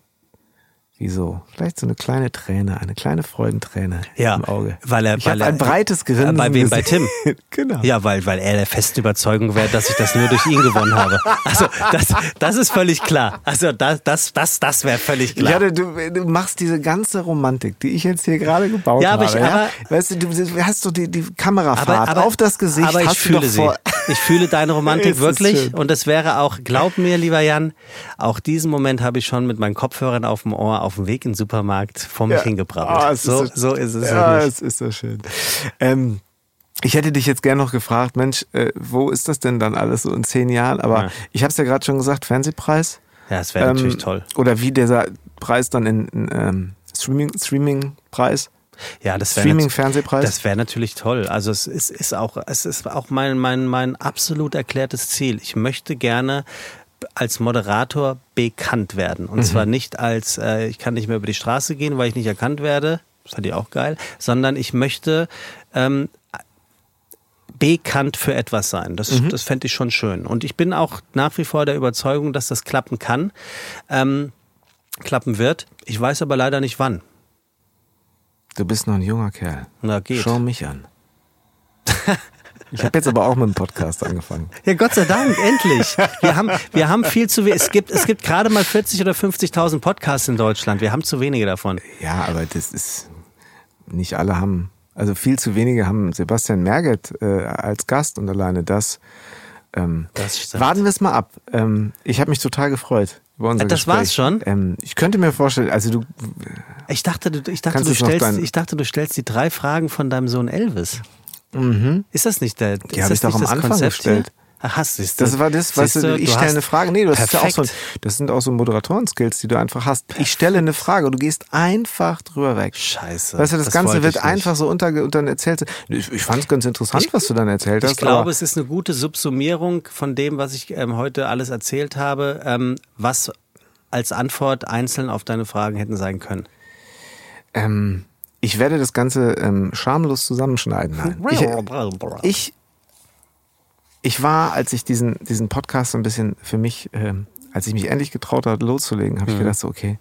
Wieso? Vielleicht so eine kleine Träne, eine kleine Freudenträne ja, im Auge. Weil er, ich weil er ein breites Grinsen. Bei wem? Bei Tim. [laughs] genau. Ja, weil, weil er der festen Überzeugung wäre, dass ich das nur durch ihn gewonnen habe. Also das, das ist völlig klar. Also das, das, das, das wäre völlig klar. Ja, du, du machst diese ganze Romantik, die ich jetzt hier gerade gebaut ja, aber habe. Ich, ja? aber, weißt du, du hast doch die, die Kamerafahrt aber, aber, auf das Gesicht. Aber ich fühle sie. Ich fühle deine Romantik wirklich. Und es wäre auch, glaub mir, lieber Jan, auch diesen Moment habe ich schon mit meinen Kopfhörern auf dem Ohr auf dem Weg in den Supermarkt vor mich ja. hingebracht. Oh, so, so, ist es. Ja, es ist so schön. Ähm, ich hätte dich jetzt gerne noch gefragt, Mensch, äh, wo ist das denn dann alles so in zehn Jahren? Aber ja. ich habe es ja gerade schon gesagt, Fernsehpreis. Ja, das wäre ähm, natürlich toll. Oder wie dieser Preis dann in, in ähm, Streaming, Streaming-Preis. Ja, das wäre Streaming-Fernsehpreis. Das wäre natürlich toll. Also es ist, ist auch, es ist auch mein, mein, mein absolut erklärtes Ziel. Ich möchte gerne als Moderator bekannt werden. Und mhm. zwar nicht als, äh, ich kann nicht mehr über die Straße gehen, weil ich nicht erkannt werde. fand ich auch geil, sondern ich möchte ähm, bekannt für etwas sein. Das, Mhm. das fände ich schon schön. Und ich bin auch nach wie vor der Überzeugung, dass das klappen kann, ähm, klappen wird. Ich weiß aber leider nicht wann. Du bist noch ein junger Kerl. Na, geht. Schau mich an. Ich habe jetzt aber auch mit dem Podcast angefangen. Ja, Gott sei Dank, endlich. Wir haben, wir haben viel zu wenig. Es gibt, es gibt gerade mal 40 oder 50.000 Podcasts in Deutschland. Wir haben zu wenige davon. Ja, aber das ist nicht alle haben, also viel zu wenige haben Sebastian Merget äh, als Gast und alleine das. Ähm, Das stimmt. warten wir es mal ab. Ähm, ich habe mich total gefreut über unser Äh, das Gespräch. war's schon? Ähm, ich könnte mir vorstellen, also du, Ich dachte, du, ich dachte, du stellst, dein- ich dachte, du stellst die drei Fragen von deinem Sohn Elvis. Ist das nicht der? ist hab das ich doch am Anfang Konzept gestellt. Hier? Hast, siehst du. das war das, Siehst du, ich stelle eine Frage. Nee, das ja auch so, das sind auch so Moderatoren-Skills, die du einfach hast. Ich stelle eine Frage du gehst einfach drüber weg. Scheiße. Weißt du, das, das Ganze wird ich einfach so unter und dann erzählt. Ich, ich fand es ganz interessant, was du dann erzählt hast. Ich glaube, es ist eine gute Subsumierung von dem, was ich ähm, heute alles erzählt habe, ähm, was als Antwort einzeln auf deine Fragen hätten sein können. Ähm, ich werde das Ganze ähm, schamlos zusammenschneiden. Nein. Ich, ich, ich war, als ich diesen, diesen Podcast so ein bisschen für mich, ähm, als ich mich endlich getraut habe, loszulegen, habe ich gedacht, so, okay,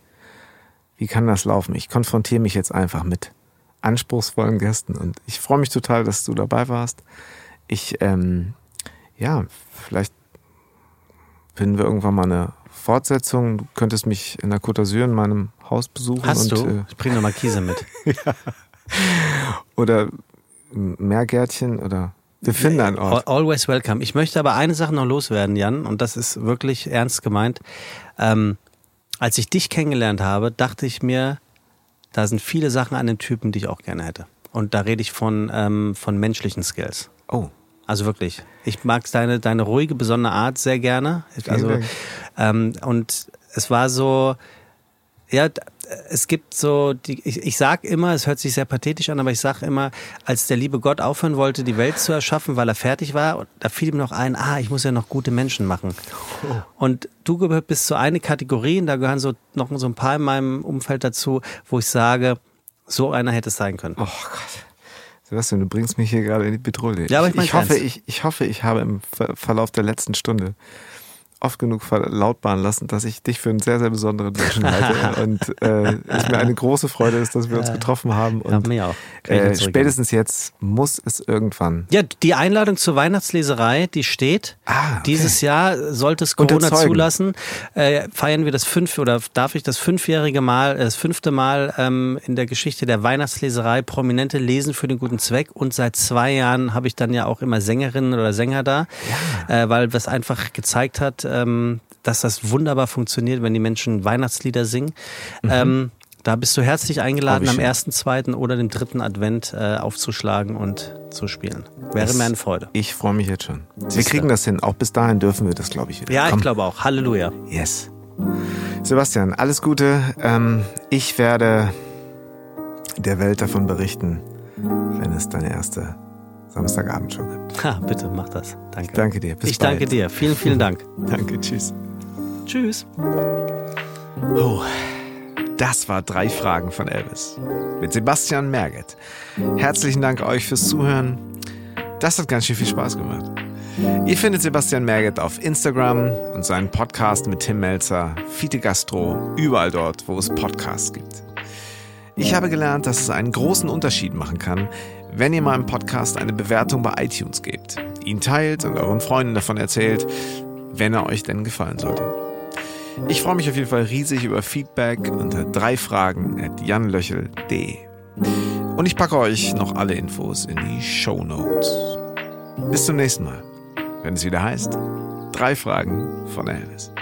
wie kann das laufen? Ich konfrontiere mich jetzt einfach mit anspruchsvollen Gästen und ich freue mich total, dass du dabei warst. Ich, ähm, ja, vielleicht finden wir irgendwann mal eine Fortsetzung. Du könntest mich in der Côte d'Azur in meinem Haus besuchen. Hast und, du? Äh, Ich bringe eine Markise mit. [laughs] oder Meergärtchen oder wir finden einen Ort. Al- Always welcome. Ich möchte aber eine Sache noch loswerden, Jan, und das ist wirklich ernst gemeint. Ähm, als ich dich kennengelernt habe, dachte ich mir, da sind viele Sachen an den Typen, die ich auch gerne hätte. Und da rede ich von, ähm, von menschlichen Skills. Oh, Also wirklich. Ich mag deine, deine ruhige, besondere Art sehr gerne. Also, Dank. ähm, und es war so, ja, es gibt so, die, ich, ich sag immer, es hört sich sehr pathetisch an, aber ich sag immer, als der liebe Gott aufhören wollte, die Welt zu erschaffen, weil er fertig war, da fiel ihm noch ein, ah, ich muss ja noch gute Menschen machen. Und du gehörst bist so eine Kategorie, und da gehören so noch so ein paar in meinem Umfeld dazu, wo ich sage, so einer hätte es sein können. oh Gott. Sebastian, du bringst mich hier gerade in die Bedrohung. Ja, aber ich ich, hoffe, ernst. ich, ich hoffe, ich habe im Ver Verlauf der letzten Stunde oft genug verlautbaren lassen, dass ich dich für einen sehr, sehr besonderen Menschen halte [laughs] und äh, es mir eine große Freude ist, dass wir uns getroffen haben. Ja, Und mir auch. Kann ich nur äh, spätestens jetzt muss es irgendwann. Ja, die Einladung zur Weihnachtsleserei, die steht. Ah, okay. Dieses Jahr sollte es Corona zulassen. Äh, feiern wir das fünf oder darf ich das fünfjährige Mal, äh, das fünfte Mal ähm, in der Geschichte der Weihnachtsleserei Prominente lesen für den guten Zweck. Und seit zwei Jahren habe ich dann ja auch immer Sängerinnen oder Sänger da, äh, weil das einfach gezeigt hat, ähm, dass das wunderbar funktioniert, wenn die Menschen Weihnachtslieder singen. Ähm, da bist du herzlich eingeladen, Oh, am ersten, zweiten oder dem dritten Advent äh, aufzuschlagen und zu spielen. Wäre Das- mir eine Freude. Ich freue mich jetzt schon. Wir Siehste. kriegen das hin. Auch bis dahin dürfen wir das, glaube ich, wieder. Ja, Komm. ich glaube auch. Halleluja. Yes. Sebastian, alles Gute. Ähm, ich werde der Welt davon berichten, wenn es deine erste Samstagabendshow gibt. Ha, bitte mach das. Danke. Danke dir. Bis ich danke bald. dir. Vielen, vielen Dank. [laughs] Danke, tschüss. Tschüss. Oh, das war drei Fragen von Elvis mit Sebastian Merget. Herzlichen Dank euch fürs Zuhören. Das hat ganz schön viel Spaß gemacht. Ihr findet Sebastian Merget auf Instagram und seinen Podcast mit Tim Melzer, Fiete Gastro, überall dort, wo es Podcasts gibt. Ich habe gelernt, dass es einen großen Unterschied machen kann, wenn ihr meinem Podcast eine Bewertung bei iTunes gebt, ihn teilt und euren Freunden davon erzählt, wenn er euch denn gefallen sollte. Ich freue mich auf jeden Fall riesig über Feedback unter drei Fragen at janlöchel.de. Und ich packe euch noch alle Infos in die Show Notes. Bis zum nächsten Mal, wenn es wieder heißt, drei Fragen von Elvis.